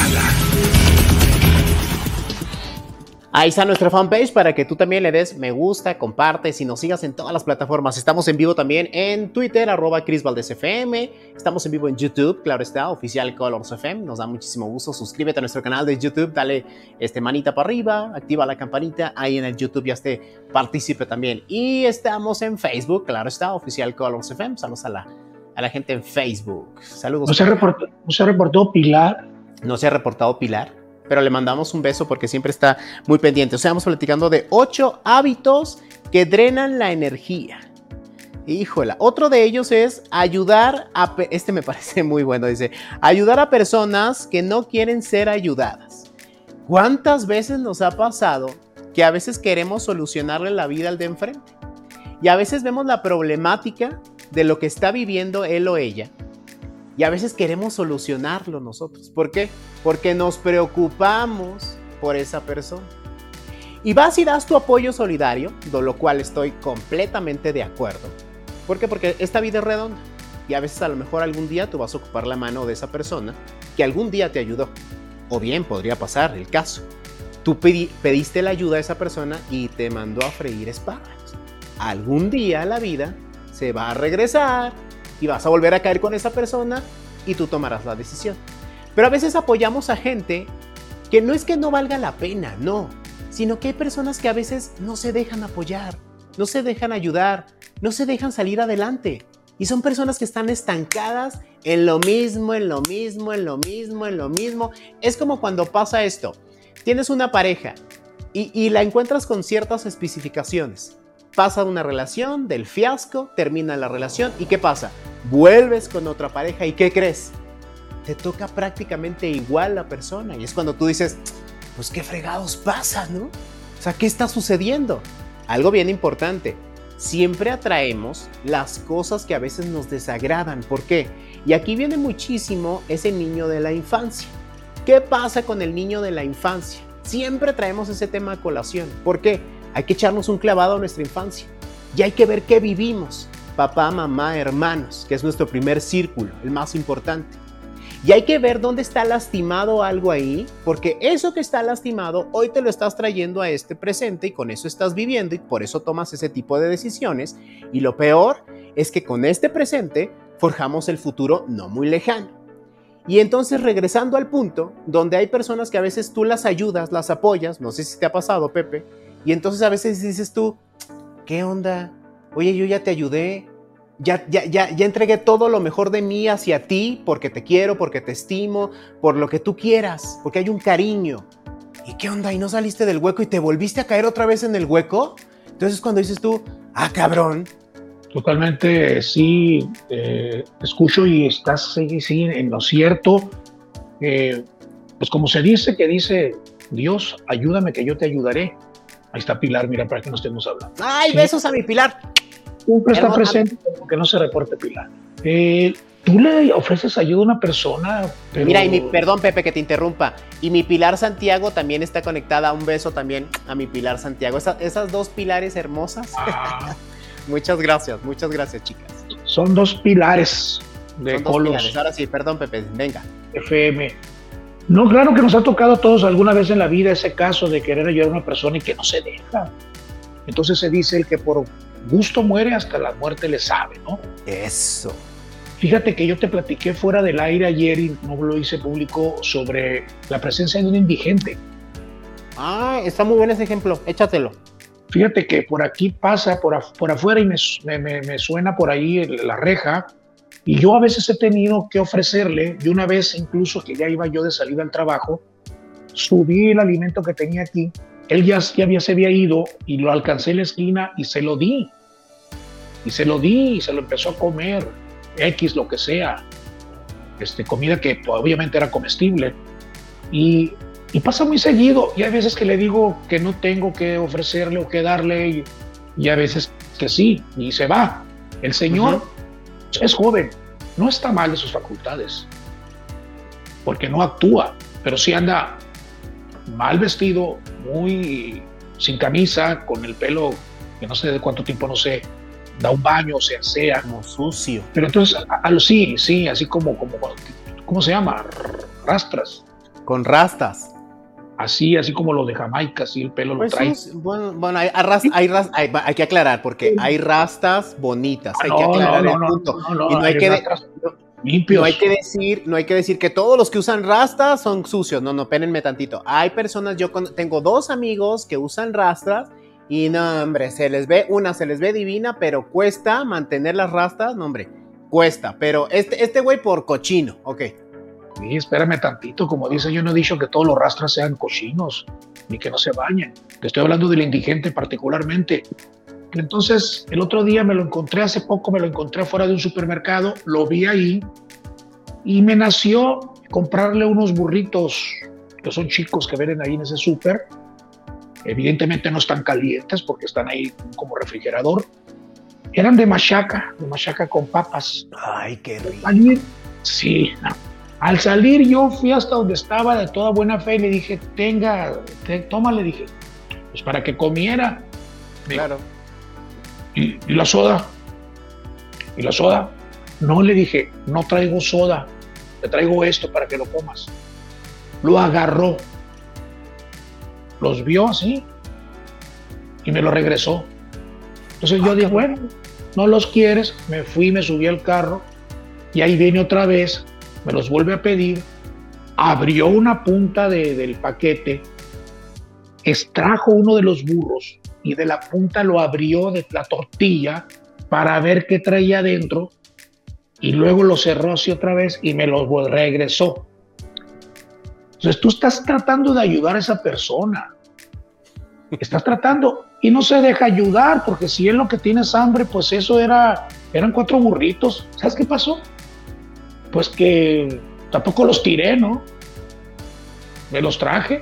Ahí está nuestra fanpage para que tú también le des me gusta, compartes y nos sigas en todas las plataformas. Estamos en vivo también en Twitter, arroba Chris FM. Estamos en vivo en YouTube, claro está, oficial Colors FM. Nos da muchísimo gusto. Suscríbete a nuestro canal de YouTube, dale este manita para arriba, activa la campanita. Ahí en el YouTube ya esté participe también. Y estamos en Facebook, claro está, oficial Colors FM. Saludos a la, a la gente en Facebook. Saludos. ¿No se, reportó, ¿No se reportó Pilar? No se ha reportado Pilar pero le mandamos un beso porque siempre está muy pendiente. O sea, vamos platicando de ocho hábitos que drenan la energía. Híjola, otro de ellos es ayudar a, este me parece muy bueno, dice, ayudar a personas que no quieren ser ayudadas. ¿Cuántas veces nos ha pasado que a veces queremos solucionarle la vida al de enfrente? Y a veces vemos la problemática de lo que está viviendo él o ella y a veces queremos solucionarlo nosotros. ¿Por qué? Porque nos preocupamos por esa persona. Y vas y das tu apoyo solidario, de lo cual estoy completamente de acuerdo. ¿Por qué? Porque esta vida es redonda. Y a veces a lo mejor algún día tú vas a ocupar la mano de esa persona que algún día te ayudó. O bien podría pasar el caso. Tú pediste la ayuda a esa persona y te mandó a freír espárragos. Algún día la vida se va a regresar y vas a volver a caer con esa persona y tú tomarás la decisión. Pero a veces apoyamos a gente que no es que no valga la pena, no, sino que hay personas que a veces no se dejan apoyar, no se dejan ayudar, no se dejan salir adelante. Y son personas que están estancadas en lo mismo, en lo mismo, en lo mismo, en lo mismo. Es como cuando pasa esto. Tienes una pareja y, la encuentras con ciertas especificaciones pasa una relación, del fiasco, termina la relación y ¿qué pasa? Vuelves con otra pareja y ¿qué crees? Te toca prácticamente igual la persona y es cuando tú dices, pues qué fregados pasa, ¿no? O sea, ¿qué está sucediendo? Algo bien importante, siempre atraemos las cosas que a veces nos desagradan. ¿Por qué? Y aquí viene muchísimo ese niño de la infancia. ¿Qué pasa con el niño de la infancia? Siempre traemos ese tema a colación. ¿Por qué? Hay que echarnos un clavado a nuestra infancia y hay que ver qué vivimos. Papá, mamá, hermanos, que es nuestro primer círculo, el más importante. Y hay que ver dónde está lastimado algo ahí, porque eso que está lastimado hoy te lo estás trayendo a este presente y con eso estás viviendo y por eso tomas ese tipo de decisiones. Y lo peor es que con este presente forjamos el futuro no muy lejano. Y entonces regresando al punto donde hay personas que a veces tú las ayudas, las apoyas, no sé si te ha pasado, Pepe, y entonces a veces dices tú, ¿qué onda? Oye, yo ya te ayudé, ya, ya, ya, ya entregué todo lo mejor de mí hacia ti porque te quiero, porque te estimo, por lo que tú quieras, porque hay un cariño. ¿Y qué onda? ¿Y no saliste del hueco y te volviste a caer otra vez en el hueco? Entonces cuando dices tú, ah, cabrón. Totalmente, sí, eh, escucho y estás en lo cierto. Eh, pues como se dice que dice, Dios, ayúdame que yo te ayudaré. Ahí está Pilar, mira, para que no estemos hablando. ¡Ay, besos a mi Pilar! Siempre está presente, que no se reporte Pilar. Eh, tú le ofreces ayuda a una persona. Pero... Mira, y mi, perdón, Pepe, que te interrumpa. Y mi Pilar Santiago también está conectada. Un beso también a mi Pilar Santiago. esas dos pilares hermosas. Ah. muchas gracias, muchas gracias, chicas. Son dos pilares de Son dos pilares. Ahora sí, perdón, Pepe, venga. FM. No, claro que nos ha tocado a todos alguna vez en la vida ese caso de querer ayudar a una persona y que no se deja. Entonces se dice el que por gusto muere hasta la muerte le sabe, ¿no? Eso. Fíjate que yo te platiqué fuera del aire ayer y no lo hice público sobre la presencia de un indigente. Ah, está muy buen ese ejemplo, échatelo. Fíjate que por aquí pasa, por, por afuera y me, me, me, suena por ahí la reja, y yo a veces he tenido que ofrecerle, y una vez incluso que ya iba yo de salida al trabajo, subí el alimento que tenía aquí, él ya, ya había, se había ido y lo alcancé en la esquina y se lo di. Y se lo di y se lo empezó a comer, X, lo que sea. Este, comida que obviamente era comestible. Y, pasa muy seguido. Y hay veces que le digo que no tengo que ofrecerle o que darle. Y a veces que sí. Y se va. El Señor es joven, no está mal de sus facultades, porque no actúa, pero sí anda mal vestido, muy sin camisa, con el pelo que no sé de cuánto tiempo, no sé, da un baño, o sea, sea. Como sucio. Pero entonces, a, sí, sí, así como, como, ¿cómo se llama? Rastras. Con rastas. Así, así como los de Jamaica, así el pelo Pues lo trae. sí, bueno, bueno, hay, arras- hay ras- hay- hay que aclarar, porque hay rastas bonitas, hay Ah, que no, aclarar no, el no, punto. no, no, y no hay, hay que, rastas limpios. no hay que decir, no hay que decir que todos los que usan rastas son sucios. No, no, espérenme tantito. Hay personas, yo con- tengo dos amigos que usan rastas y no, hombre, se les ve, una se les ve divina, pero cuesta mantener las rastas, no, hombre, cuesta. Pero este, este güey por cochino, ok. Sí, espérame tantito, como dice, yo no he dicho que todos los rastras sean cochinos, ni que no se bañen. Te estoy hablando del indigente particularmente. Entonces, el otro día me lo encontré, hace poco me lo encontré fuera de un supermercado, lo vi ahí y me nació comprarle unos burritos que son chicos que venden ahí en ese súper. Evidentemente no están calientes porque están ahí como refrigerador. Eran de machaca, de machaca con papas. Ay, qué rico. sí. Al salir yo fui hasta donde estaba de toda buena fe y le dije, tenga, te- toma, le dije, pues para que comiera. Claro. ¿Y, y la soda? ¿Y la soda? No, le dije, no traigo soda, te traigo esto para que lo comas. Lo agarró, los vio así y me lo regresó. Entonces yo dije, bueno, no los quieres, me fui, me subí al carro y ahí viene otra vez, me los vuelve a pedir, abrió una punta de- del paquete, extrajo uno de los burros y de la punta lo abrió de la tortilla para ver qué traía adentro y luego lo cerró así otra vez y me lo vol- regresó. Entonces tú estás tratando de ayudar a esa persona. Estás tratando y no se deja ayudar porque si él lo que tiene es hambre, pues eso era, eran cuatro burritos. ¿Sabes qué pasó? Pues que tampoco los tiré, ¿no? Me los traje.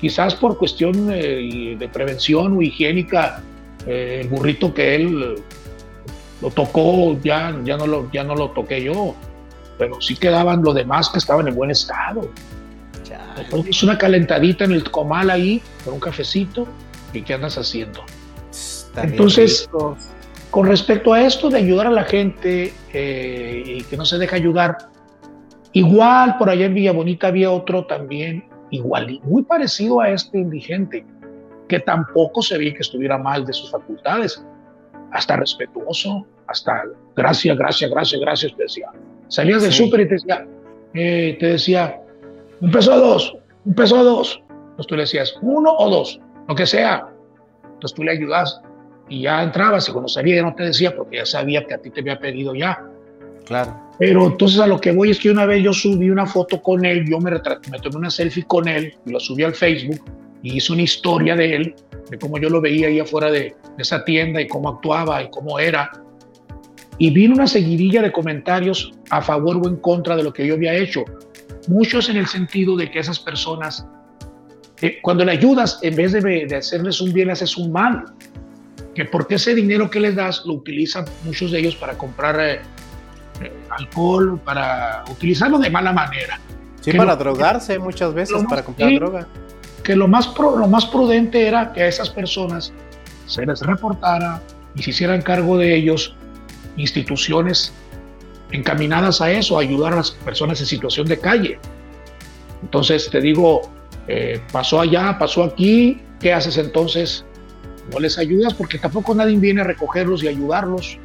Quizás por cuestión eh, de prevención o higiénica, eh, el burrito que él eh, lo tocó, ya, ya, no lo, ya no lo toqué yo. Pero sí quedaban los demás que estaban en buen estado. Chale. Es una calentadita en el comal ahí, con un cafecito. ¿Y qué andas haciendo? Está Entonces. Con respecto a esto de ayudar a la gente eh, y que no se deja ayudar, igual por allá en Villa Bonita había otro también, igual, y muy parecido a este indigente, que tampoco se veía que estuviera mal de sus facultades, hasta respetuoso, hasta gracias, gracias, gracias, gracias, te decía. Salías del Sí. súper y te decía, eh, te decía, un peso a dos, un peso a dos. Entonces tú le decías, uno o dos, lo que sea. Entonces tú le ayudas y ya entrabas y cuando salía ya no te decía porque ya sabía que a ti te había pedido ya. Claro. Pero entonces a lo que voy es que una vez yo subí una foto con él, yo me, retraté, me tomé una selfie con él y lo subí al Facebook y hice una historia de él, de cómo yo lo veía ahí afuera de, de esa tienda y cómo actuaba y cómo era. Y vino una seguidilla de comentarios a favor o en contra de lo que yo había hecho. Muchos en el sentido de que esas personas, eh, cuando le ayudas, en vez de, de hacerles un bien, le haces un mal. Que porque ese dinero que les das lo utilizan muchos de ellos para comprar eh, eh, alcohol, para utilizarlo de mala manera. Sí, Que para lo- drogarse muchas veces, más- para comprar sí. droga. que lo más, pro- lo más prudente era que a esas personas se les reportara y se hicieran cargo de ellos instituciones encaminadas a eso, a ayudar a las personas en situación de calle. Entonces te digo, eh, pasó allá, pasó aquí, ¿qué haces entonces? No les ayudas porque tampoco nadie viene a recogerlos y ayudarlos.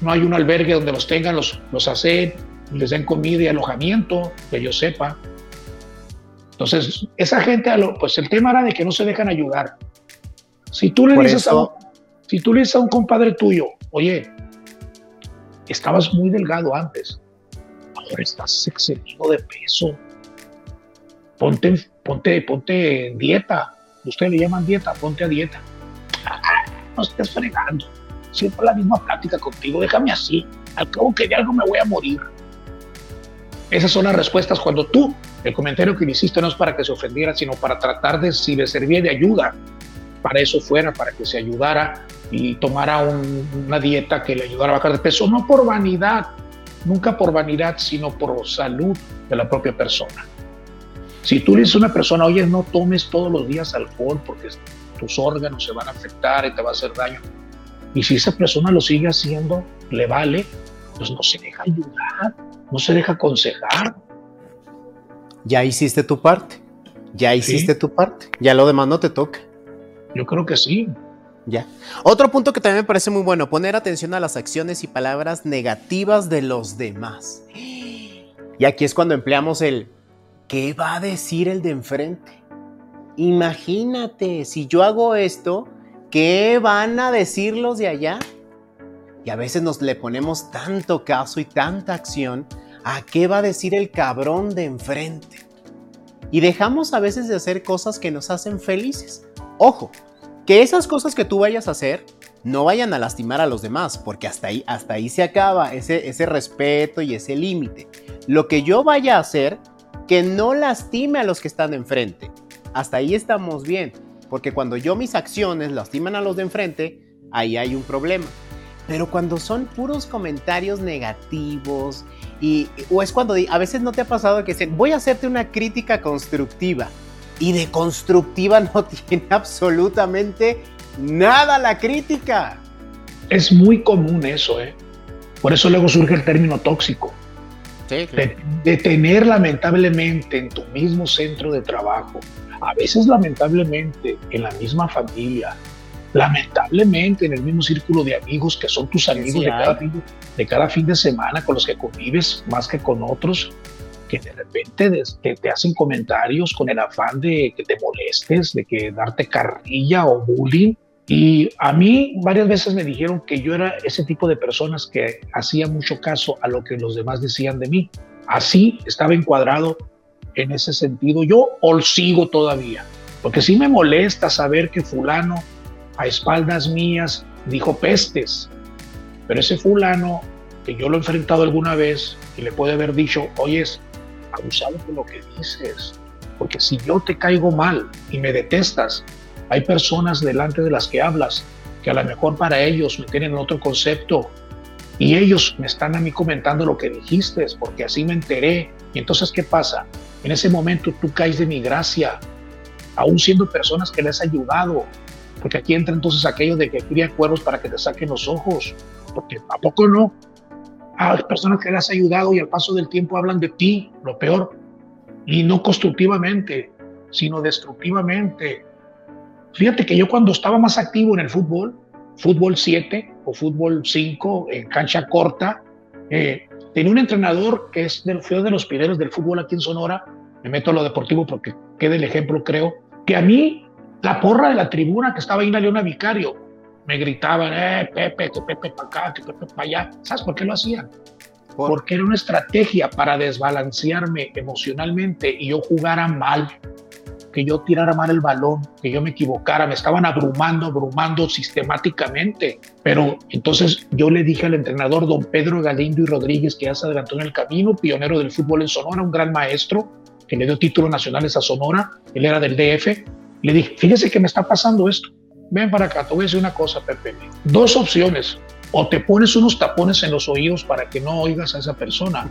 No hay un albergue donde los tengan, los, los hacen, les den comida y alojamiento, que yo sepa. Entonces, esa gente, pues el tema era de que no se dejan ayudar. Si tú le Por dices, a si tú le dices a un compadre tuyo, oye, estabas muy delgado antes, ahora estás excedido de peso, ponte, ponte, ponte dieta, ustedes le llaman dieta, ponte a dieta. No estés fregando, siempre la misma plática contigo, déjame así, al cabo que de algo me voy a morir. Esas son las respuestas cuando tú, el comentario que le hiciste no es para que se ofendiera, sino para tratar de, si le servía de ayuda, para eso fuera, para que se ayudara y tomara un- una dieta que le ayudara a bajar de peso, no por vanidad, nunca por vanidad, sino por salud de la propia persona. Si tú le dices a una persona, oye, no tomes todos los días alcohol porque tus órganos se van a afectar y te va a hacer daño, y si esa persona lo sigue haciendo, le vale, pues no se deja ayudar, no se deja aconsejar. Ya hiciste tu parte. Ya hiciste tu parte, ya lo demás no te toca. Yo creo que sí. Ya. Otro punto que también me parece muy bueno, poner atención a las acciones y palabras negativas de los demás. Y aquí es cuando empleamos el ¿qué va a decir el de enfrente? Imagínate, si yo hago esto, ¿qué van a decir los de allá? Y a veces nos le ponemos tanto caso y tanta acción a qué va a decir el cabrón de enfrente. Y dejamos a veces de hacer cosas que nos hacen felices. Ojo, que esas cosas que tú vayas a hacer no vayan a lastimar a los demás, porque hasta ahí, hasta ahí se acaba ese, ese respeto y ese límite. Lo que yo vaya a hacer, que no lastime a los que están enfrente. Hasta ahí estamos bien, porque cuando yo mis acciones lastiman a los de enfrente, ahí hay un problema. Pero cuando son puros comentarios negativos, y, o es cuando a veces no te ha pasado que dicen, voy a hacerte una crítica constructiva y de constructiva no tiene absolutamente nada la crítica. Es muy común eso, ¿eh? Por eso luego surge el término tóxico. Sí, claro. de, de, tener lamentablemente en tu mismo centro de trabajo, a veces lamentablemente en la misma familia, lamentablemente en el mismo círculo de amigos que son tus amigos Sí, de, cada fin de, de cada fin de semana con los que convives más que con otros, que de repente des- te, te hacen comentarios con el afán de que te molestes, de que darte carrilla o bullying. Y a mí varias veces me dijeron que yo era ese tipo de personas que hacía mucho caso a lo que los demás decían de mí. Así estaba encuadrado en ese sentido. Yo o sigo todavía, porque sí me molesta saber que fulano a espaldas mías dijo pestes, pero ese fulano que yo lo he enfrentado alguna vez y le puede haber dicho, oyes, abusado de lo que dices, porque si yo te caigo mal y me detestas, hay personas delante de las que hablas que a lo mejor para ellos me tienen otro concepto y ellos me están a mí comentando lo que dijiste, porque así me enteré. Y entonces, ¿qué pasa? En ese momento tú caes de mi gracia, aún siendo personas que les has ayudado, porque aquí entra entonces aquello de que cría cuervos para que te saquen los ojos, porque ¿a poco no? Hay personas que les has ayudado y al paso del tiempo hablan de ti, lo peor, y no constructivamente, sino destructivamente. Fíjate que yo cuando estaba más activo en el fútbol, fútbol 7 o fútbol 5 en cancha corta, eh, tenía un entrenador que es del feo de los pideros del fútbol aquí en Sonora, me meto a lo deportivo porque quede el ejemplo, creo, que a mí la porra de la tribuna que estaba ahí en la Leona Vicario, me gritaban, eh, Pepe, que Pepe para acá, que Pepe para allá. ¿Sabes por qué lo hacían? Por- Porque era una estrategia para desbalancearme emocionalmente y yo jugara mal, que yo tirara mal el balón, que yo me equivocara, me estaban abrumando, abrumando sistemáticamente. Pero entonces yo le dije al entrenador, don Pedro Galindo y Rodríguez, que ya se adelantó en el camino, pionero del fútbol en Sonora, un gran maestro, que le dio títulos nacionales a Sonora, él era del DF, le dije, fíjese que me está pasando esto, ven para acá, te voy a decir una cosa, Pepe, dos opciones, o te pones unos tapones en los oídos para que no oigas a esa persona,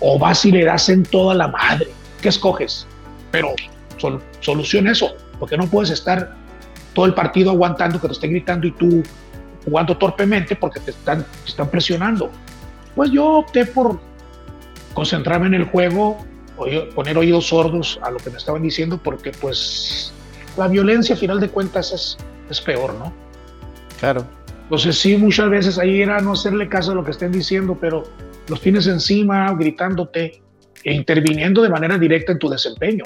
o vas y le das en toda la madre, ¿qué escoges? Pero sol, soluciona eso, porque no puedes estar todo el partido aguantando que te estén gritando y tú jugando torpemente porque te están, te están presionando. Pues yo opté por concentrarme en el juego, poner oídos sordos a lo que me estaban diciendo, porque pues la violencia a final de cuentas es, es peor, ¿no? Claro. Entonces sí, muchas veces ahí era no hacerle caso a lo que estén diciendo, pero los tienes encima gritándote e interviniendo de manera directa en tu desempeño.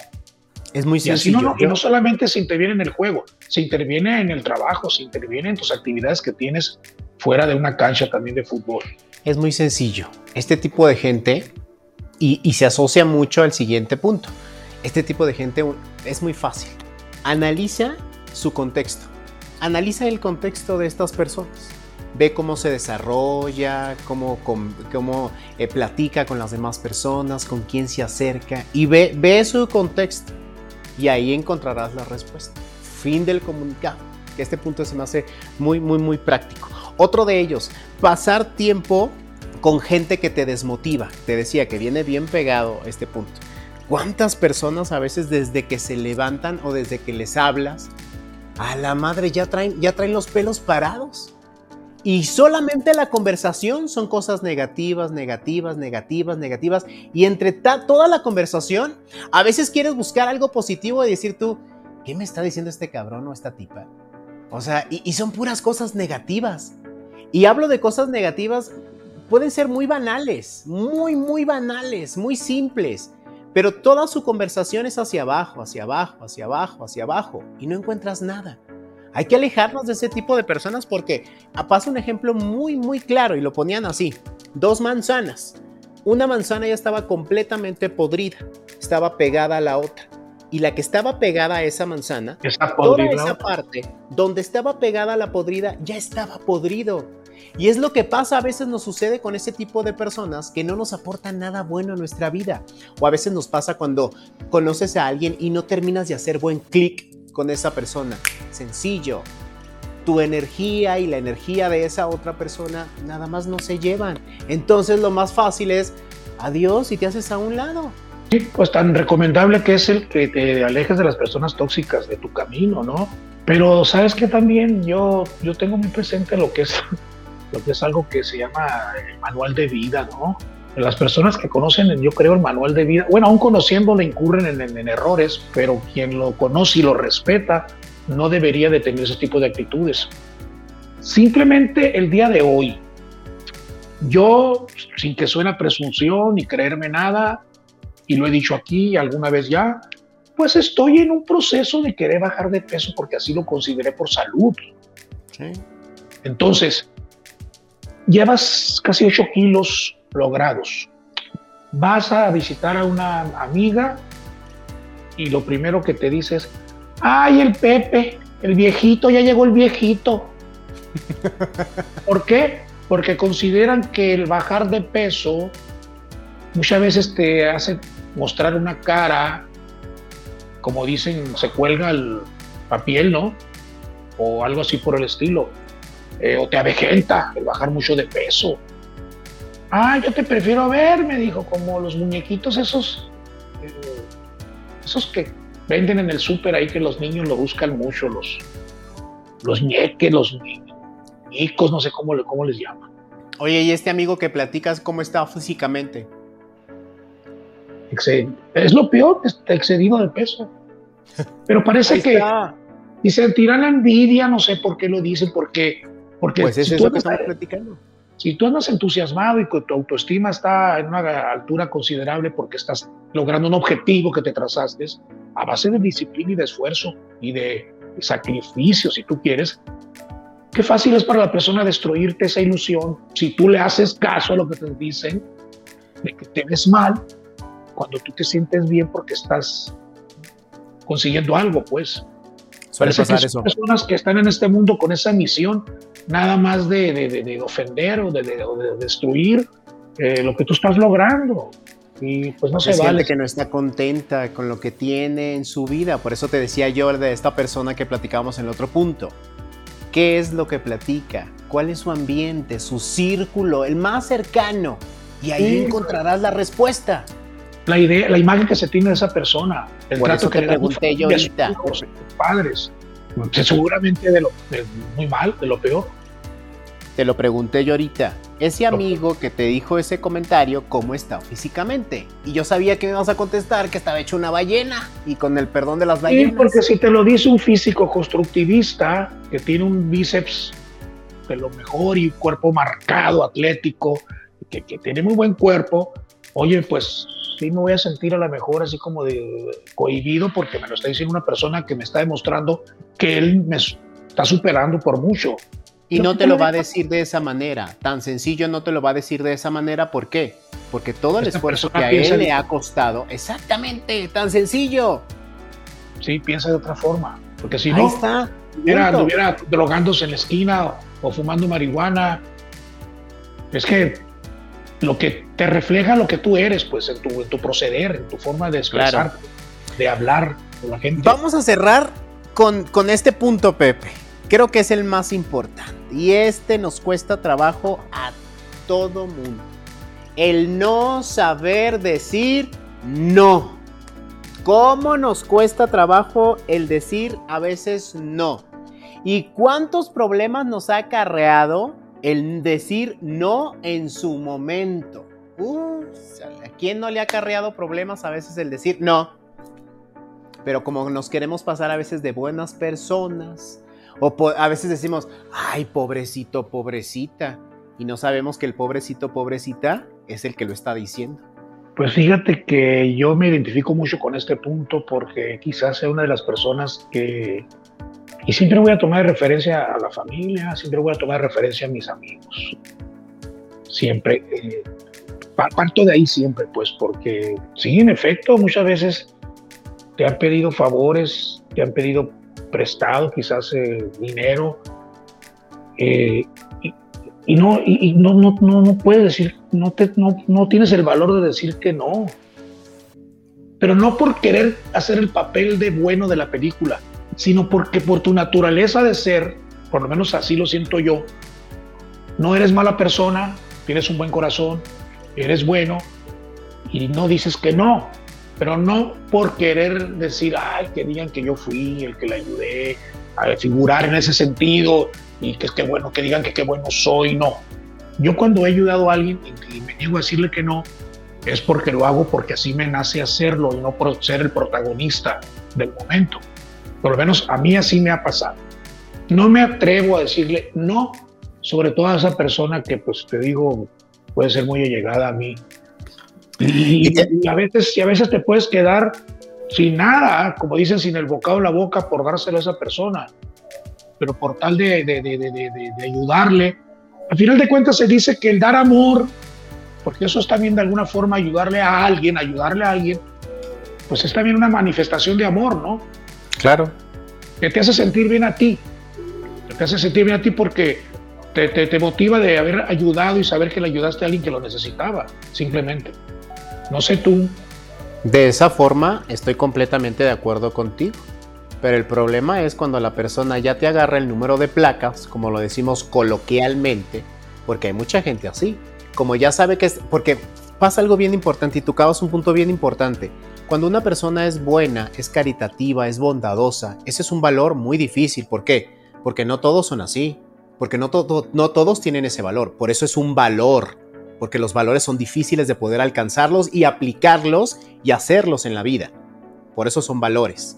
Es muy Y sencillo. no, no, y no solamente se interviene en el juego, se interviene en el trabajo, se interviene en tus actividades que tienes fuera de una cancha también de fútbol. Es muy sencillo. Este tipo de gente, y, y se asocia mucho al siguiente punto, este tipo de gente es muy fácil. Analiza su contexto. Analiza el contexto de estas personas. Ve cómo se desarrolla, cómo, eh, platica con las demás personas, con quién se acerca y ve, ve su contexto. Y ahí encontrarás la respuesta. Fin del comunicado. Que este punto se me hace muy, muy, muy práctico. Otro de ellos, pasar tiempo con gente que te desmotiva. Te decía que viene bien pegado este punto. ¿Cuántas personas a veces desde que se levantan o desde que les hablas, a la madre ya traen, ya traen los pelos parados? Y solamente la conversación son cosas negativas, negativas, negativas, negativas. Y entre toda la conversación, a veces quieres buscar algo positivo y decir tú, ¿qué me está diciendo este cabrón o esta tipa? O sea, y, y son puras cosas negativas. Y hablo de cosas negativas, pueden ser muy banales, muy, muy banales, muy simples. Pero toda su conversación es hacia abajo, hacia abajo, hacia abajo, hacia abajo. Y no encuentras nada. Hay que alejarnos de ese tipo de personas porque ah, pasa un ejemplo muy, muy claro y lo ponían así. Dos manzanas. Una manzana ya estaba completamente podrida, estaba pegada a la otra. Y la que estaba pegada a esa manzana, toda esa parte donde estaba pegada a la podrida ya estaba podrido. Y es lo que pasa, a veces nos sucede con ese tipo de personas que no nos aportan nada bueno en nuestra vida. O a veces nos pasa cuando conoces a alguien y no terminas de hacer buen clic con esa persona. Sencillo. Tu energía y la energía de esa otra persona nada más no se llevan. Entonces lo más fácil es adiós y te haces a un lado. Sí, pues tan recomendable que es el que te alejes de las personas tóxicas de tu camino, ¿no? Pero sabes que también yo, yo tengo muy presente lo que es lo que es algo que se llama el manual de vida, ¿no? Las personas que conocen, yo creo, el manual de vida, bueno, aún conociéndolo incurren en, errores, pero quien lo conoce y lo respeta no debería de tener ese tipo de actitudes. Simplemente el día de hoy, yo, sin que suene presunción ni creerme nada, y lo he dicho aquí alguna vez ya, pues estoy en un proceso de querer bajar de peso porque así lo consideré por salud. Entonces, llevas casi 8 kilos logrados. Vas a visitar a una amiga y lo primero que te dice es, ay, el Pepe, el viejito, ya llegó el viejito. ¿Por qué? Porque consideran que el bajar de peso muchas veces te hace mostrar una cara, como dicen, se cuelga el, la piel, ¿no? O algo así por el estilo. Eh, o te avejenta el bajar mucho de peso. Ah, yo te prefiero ver, me dijo, como los muñequitos esos, eh, esos que venden en el súper ahí que los niños lo buscan mucho, los, los ñeques, los ñicos, no sé cómo, cómo les llaman. Oye, ¿y este amigo que platicas cómo está físicamente? Es lo peor, está excedido de peso. Pero parece que... Y sentirán la envidia, no sé por qué lo dicen, porque... porque pues eso es lo que estamos platicando si tú andas entusiasmado y tu autoestima está en una altura considerable porque estás logrando un objetivo que te trazaste, a base de disciplina y de esfuerzo y de sacrificio, si tú quieres, qué fácil es para la persona destruirte esa ilusión si tú le haces caso a lo que te dicen de que te ves mal cuando tú te sientes bien porque estás consiguiendo algo, pues. Parece que son personas que están en este mundo con esa misión nada más de, ofender o de, destruir eh, lo que tú estás logrando. Y pues no se, vale. que no está contenta con lo que tiene en su vida. Por eso te decía yo de esta persona que platicábamos en el otro punto. ¿Qué es lo que platica? ¿Cuál es su ambiente, su círculo, el más cercano? Y ahí encontrarás la respuesta. La idea, la imagen que se tiene de esa persona, el Por trato que le pregunté yo ahorita. padres, seguramente de lo muy mal, de lo peor. Te lo pregunté yo ahorita. Ese amigo que te dijo ese comentario, ¿cómo está físicamente? Y yo sabía que me ibas a contestar que estaba hecho una ballena y con el perdón de las ballenas. Sí, porque si te lo dice un físico constructivista que tiene un bíceps de lo mejor y un cuerpo marcado, atlético, que, que tiene muy buen cuerpo, oye, pues sí me voy a sentir a lo mejor así como de cohibido porque me lo está diciendo una persona que me está demostrando que él me está superando por mucho. Y no te lo va a decir de esa manera, tan sencillo no te lo va a decir de esa manera, ¿por qué? Porque todo el esfuerzo que a él le ha costado, exactamente, tan sencillo. Sí, piensa de otra forma, porque si no, está, estuviera drogándose en la esquina o fumando marihuana. Es que lo que te refleja lo que tú eres, pues en tu, tu proceder, en tu forma de expresar, de hablar con la gente. Vamos a cerrar con, con este punto, Pepe. Creo que es el más importante. Y este nos cuesta trabajo a todo mundo. El no saber decir no. ¿Cómo nos cuesta trabajo el decir a veces no? ¿Y cuántos problemas nos ha acarreado el decir no en su momento. Uh, ¿A quién no le ha acarreado problemas a veces el decir no? Pero como nos queremos pasar a veces de buenas personas, o a veces decimos, ay, pobrecito, pobrecita, y no sabemos que el pobrecito, pobrecita es el que lo está diciendo. Pues fíjate que yo me identifico mucho con este punto porque quizás sea una de las personas que, y siempre voy a tomar referencia a la familia, siempre voy a tomar referencia a mis amigos. Siempre, eh, parto de ahí siempre, pues porque sí, en efecto, muchas veces te han pedido favores, te han pedido prestado quizás eh, dinero, eh, y no, y, no, no, no, puedes decir, no, te, no, no tienes el valor de decir que no. Pero no por querer hacer el papel de bueno de la película, sino porque por tu naturaleza de ser, por lo menos así lo siento yo, no eres mala persona, tienes un buen corazón, eres bueno y no dices que no, pero no por querer decir, ay, que digan que yo fui el que le ayudé a figurar en ese sentido y que es que bueno, que digan que qué bueno soy, no. Yo cuando he ayudado a alguien y me niego a decirle que no, es porque lo hago porque así me nace hacerlo y no por ser el protagonista del momento. Por lo menos a mí así me ha pasado. No me atrevo a decirle no, sobre todo a esa persona que pues te digo puede ser muy allegada a mí. Y, a veces, y a veces te puedes quedar sin nada, como dicen, sin el bocado en la boca por dárselo a esa persona pero por tal de, de, de, de, ayudarle. Al final de cuentas se dice que el dar amor, porque eso es también de alguna forma ayudarle a alguien, ayudarle a alguien, pues es también una manifestación de amor, ¿no? Claro. Que te hace sentir bien a ti, que te hace sentir bien a ti porque te, te, te motiva de haber ayudado y saber que le ayudaste a alguien que lo necesitaba, simplemente. No sé tú. De esa forma estoy completamente de acuerdo contigo. Pero el problema es cuando la persona ya te agarra el número de placas, como lo decimos coloquialmente, porque hay mucha gente así. Como ya sabe que es, porque pasa algo bien importante y tú cabas un punto bien importante. Cuando una persona es buena, es caritativa, es bondadosa, ese es un valor muy difícil. ¿Por qué? Porque no todos son así. Porque no, no todos tienen ese valor. Por eso es un valor. Porque los valores son difíciles de poder alcanzarlos y aplicarlos y hacerlos en la vida. Por eso son valores.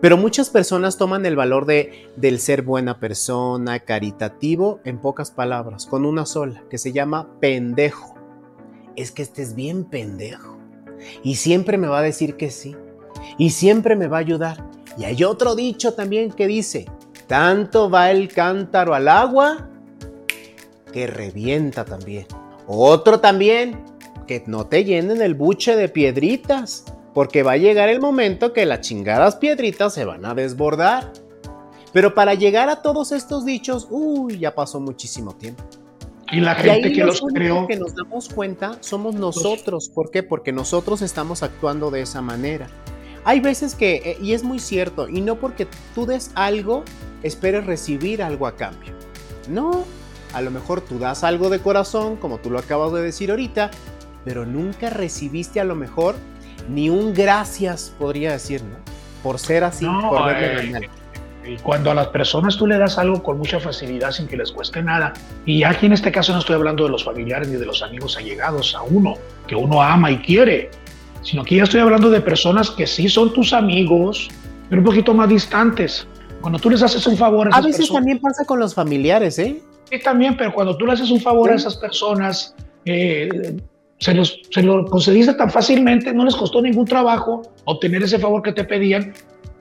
Pero muchas personas toman el valor de, del ser buena persona, caritativo, en pocas palabras, con una sola, que se llama pendejo. Es que este es bien pendejo. Y siempre me va a decir que sí. Y siempre me va a ayudar. Y hay otro dicho también que dice, tanto va el cántaro al agua que revienta también. Otro también, que no te llenen el buche de piedritas porque va a llegar el momento que las chingadas piedritas se van a desbordar. Pero para llegar a todos estos dichos, uy, ya pasó muchísimo tiempo. Y la gente que los creó. que nos damos cuenta somos nosotros. ¿Por qué? Porque nosotros estamos actuando de esa manera. Hay veces que, eh, y es muy cierto, y no porque tú des algo, esperes recibir algo a cambio. No, a lo mejor tú das algo de corazón, como tú lo acabas de decir ahorita, pero nunca recibiste a lo mejor ni un gracias, podría decir, ¿no? Por ser así, por verle Y cuando a las personas tú le das algo con mucha facilidad sin que les cueste nada, y aquí en este caso no estoy hablando de los familiares ni de los amigos allegados a uno, que uno ama y quiere, sino que ya estoy hablando de personas que sí son tus amigos, pero un poquito más distantes. Cuando tú les haces un favor a, esas a veces también pasa con los familiares, ¿eh? Sí, también, pero cuando tú le haces un favor a esas personas, eh, se, los, se lo concediste tan fácilmente, no les costó ningún trabajo obtener ese favor que te pedían,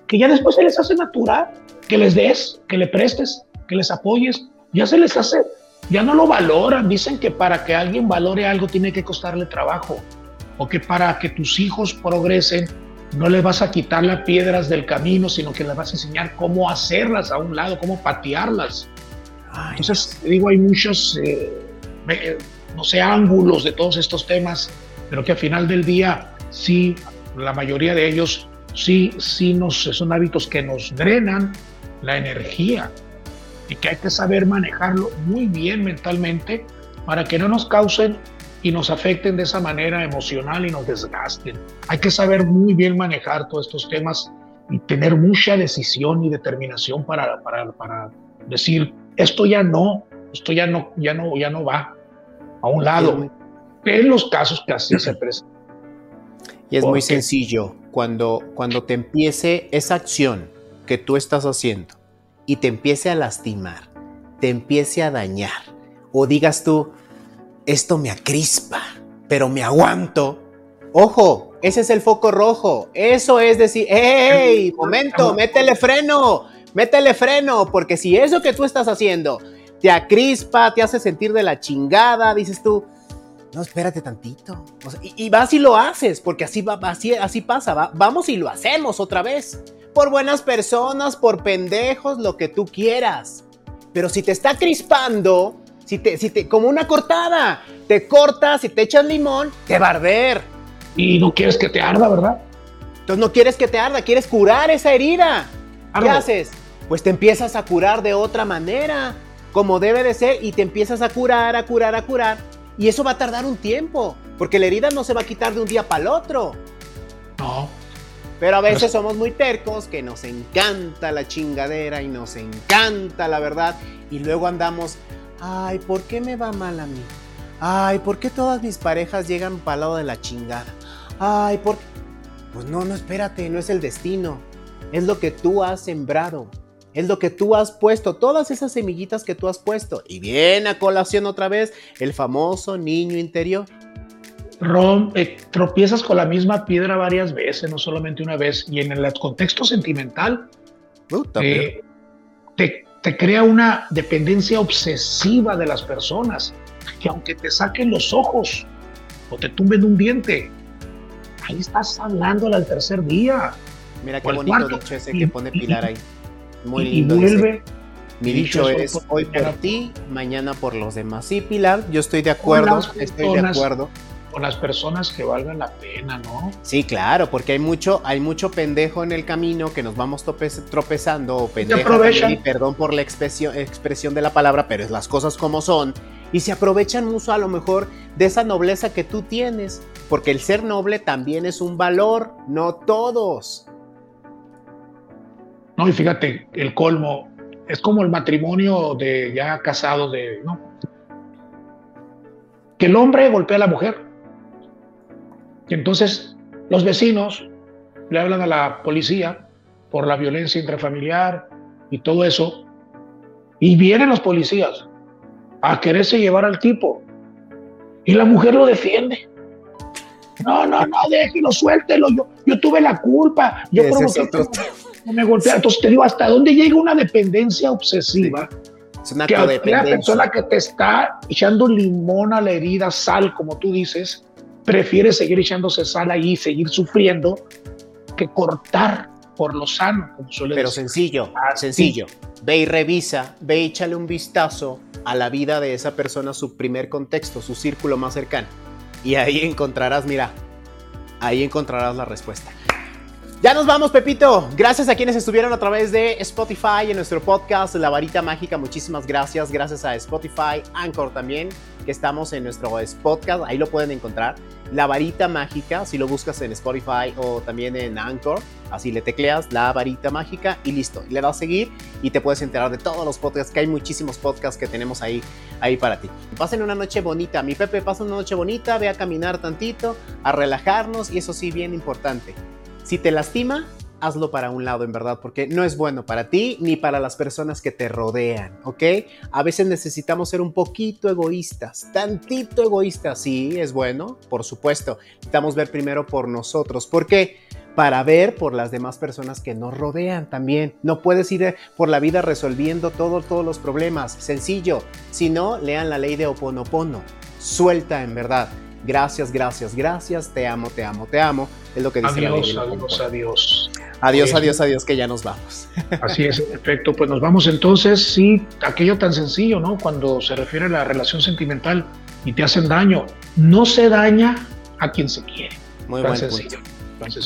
que ya después se les hace natural que les des, que le prestes, que les apoyes, ya se les hace, ya no lo valoran, dicen que para que alguien valore algo tiene que costarle trabajo, o que para que tus hijos progresen no les vas a quitar las piedras del camino, sino que les vas a enseñar cómo hacerlas a un lado, cómo patearlas. Entonces, digo, hay muchos... Eh, no sé, ángulos de todos estos temas, pero que al final del día sí, la mayoría de ellos sí, sí nos, son hábitos que nos drenan la energía y que hay que saber manejarlo muy bien mentalmente para que no nos causen y nos afecten de esa manera emocional y nos desgasten. Hay que saber muy bien manejar todos estos temas y tener mucha decisión y determinación para, para, para decir, esto ya no, esto ya no, ya no, ya no va a un lado. En los casos que así se presentan. Y es muy sencillo, cuando, cuando te empiece esa acción que tú estás haciendo y te empiece a lastimar, te empiece a dañar, o digas tú, esto me acrispa, pero me aguanto. Ojo, ese es el foco rojo. Eso es decir, ¡hey! Momento, métele freno, métele freno, porque si eso que tú estás haciendo te acrispa, te hace sentir de la chingada, dices tú, no, espérate tantito. y, vas y lo haces, porque así, va, así, así pasa. vamos y lo hacemos otra vez. Por buenas personas, por pendejos, lo que tú quieras. Pero si te está crispando, si te, si te, como una cortada, te cortas y te echas limón, te va a arder. Y no quieres que te arda, ¿verdad? Entonces no quieres que te arda, quieres curar esa herida. ¿Qué haces? Pues te empiezas a curar de otra manera, como debe de ser, y te empiezas a curar, a curar, a curar y eso va a tardar un tiempo, porque la herida no se va a quitar de un día para el otro. No. Pero a veces somos muy tercos, que nos encanta la chingadera y nos encanta la verdad. Y luego andamos, ay, ¿por qué me va mal a mí? Ay, ¿por qué todas mis parejas llegan para el lado de la chingada? Ay, ¿por qué? Pues no, no, espérate, no es el destino. Es lo que tú has sembrado. Es lo que tú has puesto, todas esas semillitas que tú has puesto. Y viene a colación otra vez el famoso niño interior. Rom, eh, tropiezas con la misma piedra varias veces, no solamente una vez. Y en el contexto sentimental, uh, eh, te, te crea una dependencia obsesiva de las personas. Que aunque te saquen los ojos o te tumben un diente, ahí estás hablando al tercer día. Mira qué bonito dicho ese que pone Pilar ahí. Muy y, lindo. vuelve. Mi dicho es hoy por ti, mañana por los demás. Sí, Pilar, yo estoy de acuerdo, estoy de acuerdo. Con las personas que valgan la pena, ¿no? Sí, claro, porque hay mucho, hay mucho pendejo en el camino que nos vamos tropezando o pendejo. Y perdón por la expresión, expresión de la palabra, pero es las cosas como son. Y se aprovechan mucho a lo mejor de esa nobleza que tú tienes, porque el ser noble también es un valor, no todos. No, y fíjate, el colmo es como el matrimonio de ya casados de, ¿no? Que el hombre golpea a la mujer. Y entonces los vecinos le hablan a la policía por la violencia intrafamiliar y todo eso. Y vienen los policías a quererse llevar al tipo. Y la mujer lo defiende. No, no, no, déjelo, suéltelo. Yo, yo tuve la culpa. Yo provoqué me golpea. Entonces te digo, ¿hasta dónde llega una dependencia obsesiva? Es una que la persona que te está echando limón a la herida, sal, como tú dices, prefiere seguir echándose sal ahí seguir sufriendo que cortar por lo sano, como suele Pero sencillo, ah, sencillo. Ve y revisa, ve y échale un vistazo a la vida de esa persona, su primer contexto, su círculo más cercano. Y ahí encontrarás, mira, ahí encontrarás la respuesta. Ya nos vamos, Pepito. Gracias a quienes estuvieron a través de Spotify en nuestro podcast La Varita Mágica. Muchísimas gracias. Gracias a Spotify, Anchor también, que estamos en nuestro podcast. Ahí lo pueden encontrar. La Varita Mágica, si lo buscas en Spotify o también en Anchor, así le tecleas La Varita Mágica y listo. Le das a seguir y te puedes enterar de todos los podcasts, que hay muchísimos podcasts que tenemos ahí, ahí para ti. Pasen una noche bonita. Mi Pepe pasa una noche bonita, ve a caminar tantito, a relajarnos y eso sí, bien importante si te lastima, hazlo para un lado, en verdad, porque no es bueno para ti ni para las personas que te rodean, ¿ok? A veces necesitamos ser un poquito egoístas, tantito egoístas, sí, es bueno, por supuesto. Necesitamos ver primero por nosotros, ¿por qué? Para ver por las demás personas que nos rodean también. No puedes ir por la vida resolviendo todos los problemas, sencillo. Si no, lean la ley de Oponopono, suelta en verdad. Gracias, gracias, gracias, te amo, te amo, te amo. Es lo que dice adiós, la Adiós, adiós. Adiós, adiós, adiós, que ya nos vamos. Así es, perfecto. Pues nos vamos entonces, sí, aquello tan sencillo, ¿no? Cuando se refiere a la relación sentimental y te hacen daño, no se daña a quien se quiere. Muy buen sencillo.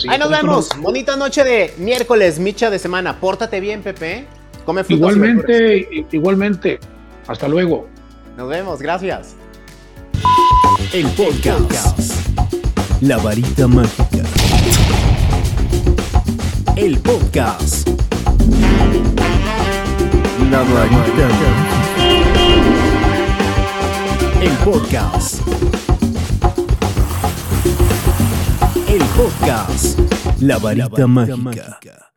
Ahí nos vemos. Bonita noche de miércoles, micha de semana. Pórtate bien, Pepe. Come frutas Igualmente, igualmente. Hasta luego. Nos vemos, gracias. El podcast. La varita mágica. El podcast. La varita mágica. podcast. El podcast. La varita, mágica.